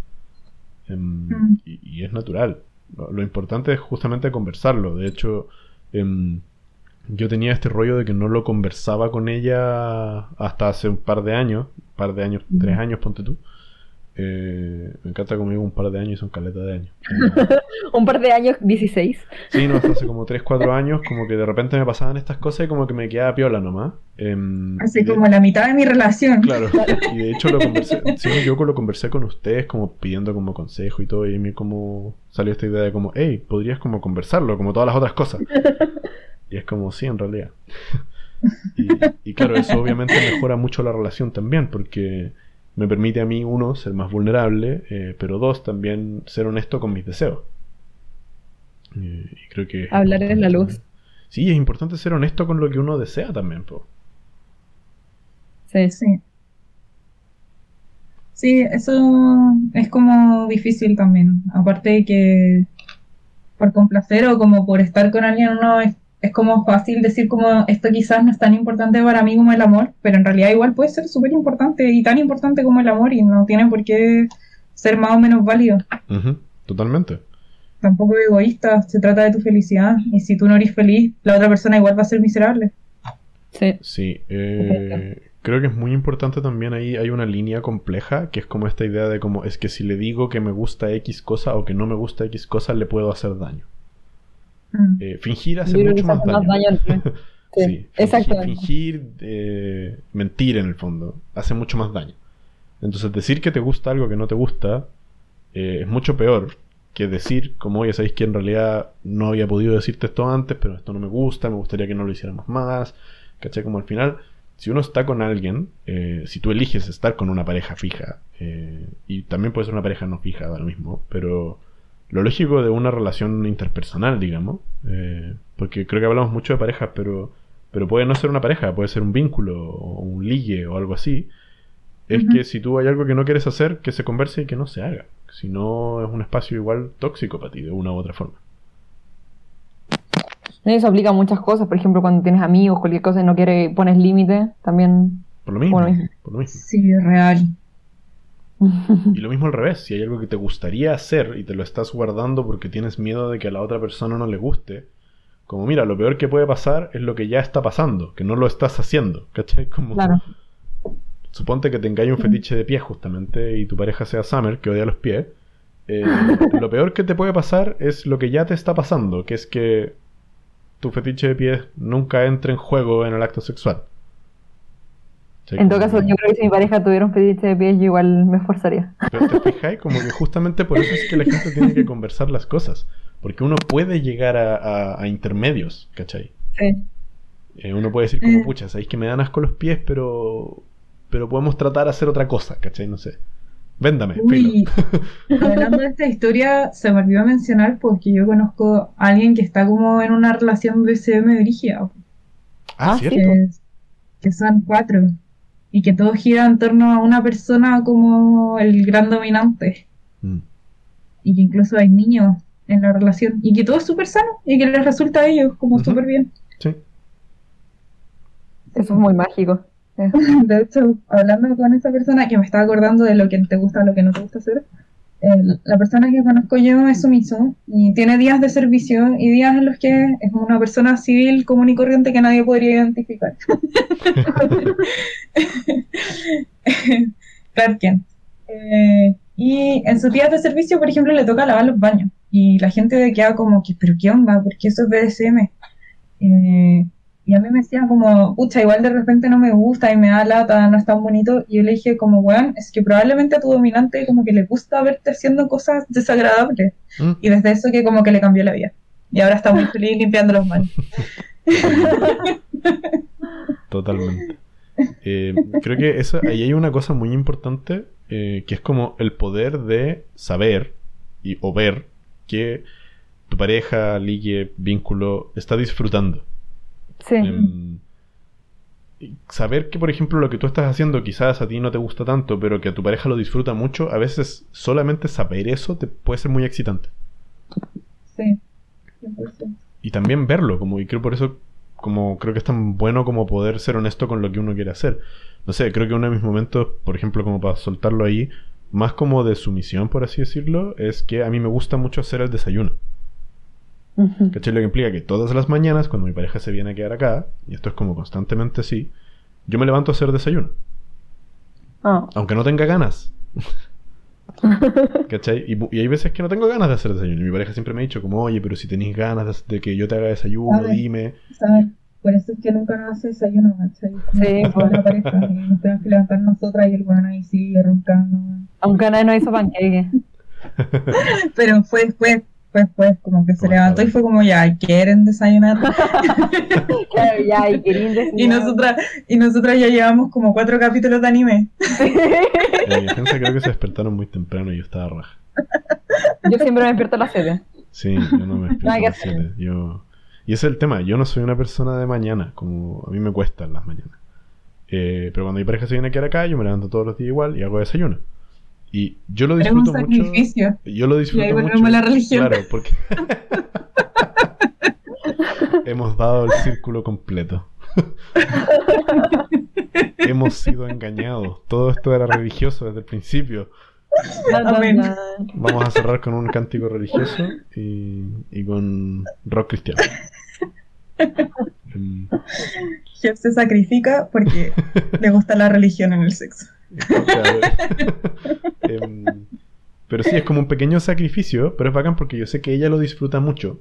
Em, Mm. y, y es natural. Lo, lo importante es justamente conversarlo. De hecho, em, yo tenía este rollo de que no lo conversaba con ella hasta hace un par de años, un par de años, tres años, ponte tú. Eh, me encanta conmigo un par de años y son caleta de años. *laughs* un par de años, 16. Sí, no, hasta hace como 3, 4 *laughs* años, como que de repente me pasaban estas cosas y como que me quedaba piola nomás. Em, Así como la mitad de mi relación. Claro, y de hecho lo conversé, sí, yo lo conversé con ustedes como pidiendo como consejo y todo, y a mí como salió esta idea de como, hey, podrías como conversarlo, como todas las otras cosas. *laughs* Y es como, sí, en realidad. y, y claro, eso obviamente mejora mucho la relación también, porque me permite a mí, uno, ser más vulnerable, eh, pero dos, también ser honesto con mis deseos. Y creo que... Hablar en la luz. Sí, es importante ser honesto con lo que uno desea también. Po. Sí, sí. Sí, eso es como difícil también. Aparte de que por complacer o como por estar con alguien uno es es como fácil decir como esto quizás no es tan importante para mí como el amor, pero en realidad igual puede ser súper importante y tan importante como el amor y no tiene por qué ser más o menos válido. Totalmente. Tampoco egoísta, se trata de tu felicidad y si tú no eres feliz, la otra persona igual va a ser miserable. Sí. Sí, eh, creo que es muy importante también ahí, hay una línea compleja que es como esta idea de como es que si le digo que me gusta X cosa o que no me gusta X cosa, le puedo hacer daño. Mm. Eh, fingir hace mucho más daño. *laughs* sí, fingir, eh, mentir en el fondo, hace mucho más daño. Entonces decir que te gusta algo que no te gusta eh, es mucho peor que decir, como ya sabéis que en realidad no había podido decirte esto antes, pero esto no me gusta, me gustaría que no lo hiciéramos más. ¿Cachai? Como al final, si uno está con alguien, si tú eliges estar con una pareja fija, y también puede ser una pareja no fija, da lo mismo, pero lo lógico de una relación interpersonal, digamos, eh, porque creo que hablamos mucho de parejas, pero, pero puede no ser una pareja, puede ser un vínculo o un ligue o algo así, es que si tú hay algo que no quieres hacer, que se converse y que no se haga. Si no, es un espacio igual tóxico para ti, de una u otra forma. Eso aplica a muchas cosas, por ejemplo, cuando tienes amigos, cualquier cosa y no quieres, pones límite, también... Por lo mismo, por lo mismo. Sí, real. *laughs* Y lo mismo al revés, si hay algo que te gustaría hacer y te lo estás guardando porque tienes miedo de que a la otra persona no le guste, como mira, lo peor que puede pasar es lo que ya está pasando, que no lo estás haciendo, *laughs* ¿cachai? Como, claro. Suponte que tengáis un fetiche de pies justamente y tu pareja sea Summer, que odia los pies. Eh, *laughs* lo peor que te puede pasar es lo que ya te está pasando, que es que tu fetiche de pies nunca entre en juego en el acto sexual en todo caso, yo creo que si mi pareja tuviera un fetiche de pies, yo igual me esforzaría. Pero te fijas, como que justamente por eso es que la gente tiene que conversar las cosas. Porque uno puede llegar a, intermedios, ¿cachai? Sí. Eh, uno puede decir como, mm. pucha, sabéis que me dan asco los pies, pero pero podemos tratar de hacer otra cosa, ¿cachai? No sé. Véndame. Uy, *laughs* hablando de esta historia, se me olvidó mencionar porque yo conozco a alguien que está como en una relación BCM dirigida. Ah, ¿cierto? que son cuatro y que todo gira en torno a una persona como el gran dominante. Mm. Y que incluso hay niños en la relación. Y que todo es súper sano y que les resulta a ellos como súper bien. Sí. Eso es muy mágico. *laughs* De hecho, hablando con esa persona que me estaba acordando de lo que te gusta, lo que no te gusta hacer, la persona que conozco yo es sumiso y tiene días de servicio y días en los que es una persona civil común y corriente que nadie podría identificar. *laughs* Eh, y en sus días de servicio, por ejemplo, le toca lavar los baños y la gente queda como que, pero ¿qué onda? ¿Por qué eso es BDSM? Eh, y a mí me decían como, pucha, igual de repente no me gusta y me da lata, no es tan bonito. Y yo le dije como, weón, es que probablemente a tu dominante como que le gusta verte haciendo cosas desagradables. Mm. Y desde eso que como que le cambió la vida. Y ahora está muy feliz limpiando los manos. Totalmente. Eh, creo que eso, ahí hay una cosa muy importante eh, que es como el poder de saber y, o ver que tu pareja, ligue, vínculo está disfrutando. Sí. Em, saber que, por ejemplo, lo que tú estás haciendo quizás a ti no te gusta tanto, pero que a tu pareja lo disfruta mucho, a veces solamente saber eso te puede ser muy excitante. Sí. Y también verlo, como, y creo por eso, como creo que es tan bueno como poder ser honesto con lo que uno quiere hacer. No sé, creo que uno de mis momentos, por ejemplo, como para soltarlo ahí, más como de sumisión, por así decirlo, es que a mí me gusta mucho hacer el desayuno. ¿Cachai? Lo que implica que todas las mañanas, cuando mi pareja se viene a quedar acá, y esto es como constantemente así, yo me levanto a hacer desayuno. Ah. Aunque no tenga ganas. *laughs* ¿Cachai? Y, hay veces que no tengo ganas de hacer desayuno. Y mi pareja siempre me ha dicho como, oye, pero si tenéis ganas de, de que yo te haga desayuno, dime. ¿Sabes? Por eso es que nunca nos hace desayuno, ¿cachai? Sí, que pues. la pareja, nos tenemos que levantar nosotras y el bueno ahí sigue roncando. Aunque nadie nos hizo panqueque. *laughs* Pero fue después, fue después, como que se levantó y fue como, ya, ¿quieren desayunar? *laughs* Claro, ya, y decir. y nosotras, y nosotras ya llevamos como cuatro capítulos de anime. Mi defensa creo que se despertaron muy temprano y yo estaba raja. Yo siempre me despierto a las 7. Sí, yo no me despierto Nada a que las. Yo... Y ese es el tema, yo no soy una persona de mañana, como a mí me cuestan las mañanas. Eh, pero cuando mi pareja se viene a quedar acá, yo me levanto todos los días igual y hago desayuno. Y yo lo Pero es un disfruto mucho. sacrificio. Yo lo disfruto Y ahí mucho. volvemos a la religión. Claro, porque *laughs* hemos dado el círculo completo. *laughs* hemos sido engañados. Todo esto era religioso desde el principio. Amén. Vamos a cerrar con un cántico religioso y, y con rock cristiano. *laughs* Jeff se sacrifica porque le gusta la religión en el sexo. Claro. Em, pero sí, es como un pequeño sacrificio, pero es bacán porque yo sé que ella lo disfruta mucho.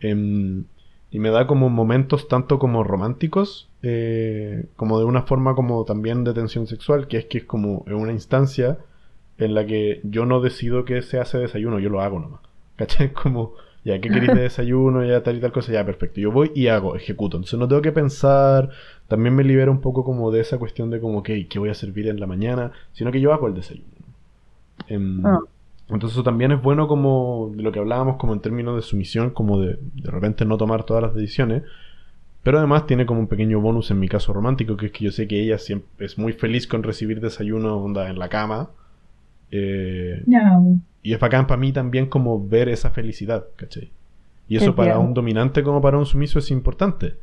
Em, y me da como momentos tanto como románticos, eh, como de una forma como también de tensión sexual, que es que es como en una instancia en la que yo no decido que se hace desayuno, yo lo hago nomás. ¿Cachai? *laughs* Como, ya, ¿qué queréis de *laughs* desayuno? Ya tal y tal cosa, ya, perfecto. Yo voy y hago, ejecuto. Entonces no tengo que pensar, también me libera un poco como de esa cuestión de como, ok, ¿qué voy a servir en la mañana? Sino que yo hago el desayuno. Em, Ah. Entonces eso también es bueno como de lo que hablábamos como en términos de sumisión, como de de repente no tomar todas las decisiones. Pero además tiene como un pequeño bonus en mi caso romántico, que es que yo sé que ella siempre es muy feliz con recibir desayuno onda en la cama. Eh, No. y es bacán para mí también como ver esa felicidad, ¿cachai? Y eso para un dominante como para un sumiso es importante.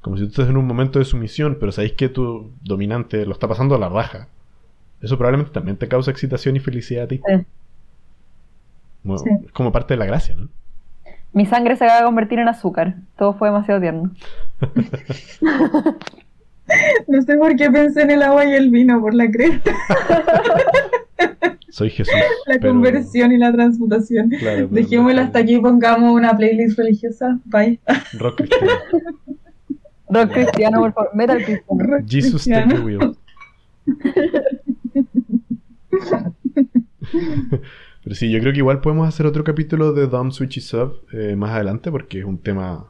Como si tú estás en un momento de sumisión, pero sabéis que tu dominante lo está pasando a la raja. Eso probablemente también te causa excitación y felicidad a ti. Sí. Bueno, Sí. Es como parte de la gracia, ¿no? Mi sangre se acaba de convertir en azúcar. Todo fue demasiado tierno. *laughs* No sé por qué pensé en el agua y el vino por la cresta, *laughs* Soy Jesús. la pero- conversión y la transmutación. Claro, hasta aquí y pongamos una playlist religiosa. Bye. Rock cristiano. *laughs* Rock cristiano, por favor. Metal cristiano. Jesus take the wheel. *laughs* Pero sí, yo creo que igual podemos hacer otro capítulo de Dumb Switchy Sub eh, más adelante porque es un tema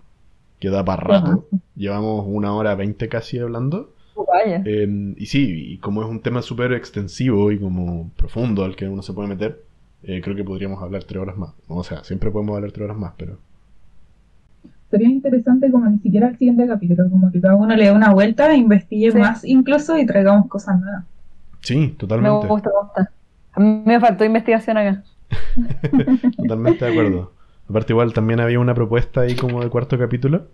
que da para rato. Llevamos una hora veinte casi hablando. Oh, Vaya. Eh, y sí, y como es un tema súper extensivo y como profundo al que uno se puede meter, eh, creo que podríamos hablar tres horas más. O sea, siempre podemos hablar tres horas más, pero... Sería interesante como ni siquiera el siguiente capítulo, como que cada uno le dé una vuelta, investigue Sí. más incluso y traigamos cosas nuevas. Sí, Me totalmente. gusta, me gusta. A mí me faltó investigación acá. *laughs* Totalmente de acuerdo. Aparte igual también había una propuesta ahí como de cuarto capítulo.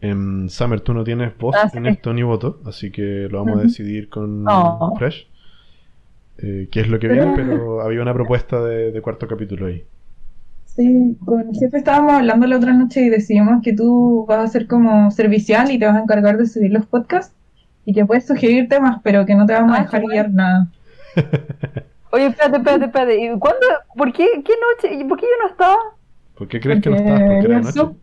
En Summer tú no tienes voz Ah, sí. en esto ni voto, así que lo vamos a decidir con Oh. Fresh. Eh, qué es lo que viene, pero había una propuesta de, de cuarto capítulo ahí. Sí, con el jefe estábamos hablando la otra noche y decidimos que tú vas a ser como servicial y te vas a encargar de subir los podcasts y que puedes sugerir temas, pero que no te vamos a Ah, dejar qué guiar nada. *laughs* Oye, espérate, espérate, espérate. ¿Y cuándo? ¿Por qué? ¿Qué noche? ¿Y por qué yo no estaba? ¿Por qué crees que no Porque estabas? Porque era era noche.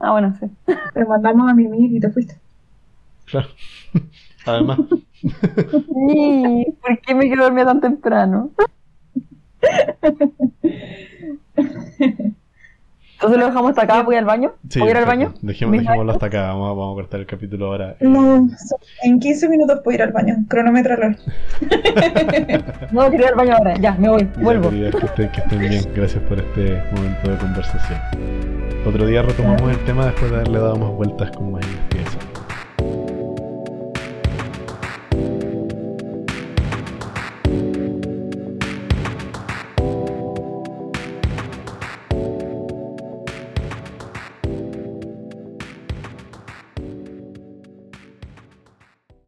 Ah, bueno, sí. Te mandamos a mimir y te fuiste. Claro. *laughs* Además, Sí, ¿Por qué me quedo dormida tan temprano? *laughs* Entonces lo dejamos hasta acá. ¿Voy al baño? sí, ¿Voy a ir al baño? Dejemos, ¿Mis dejémoslo hasta acá. Vamos a, vamos a cortar el capítulo ahora. Eh, No, en 15 minutos puedo ir al baño. Cronómetralo. *laughs* No, quería ir al baño ahora. Ya, me voy. ya, Vuelvo. queridas, que estén, que estén bien. Gracias por este momento de conversación. Otro día retomamos el tema después de haberle dado más vueltas con investigación.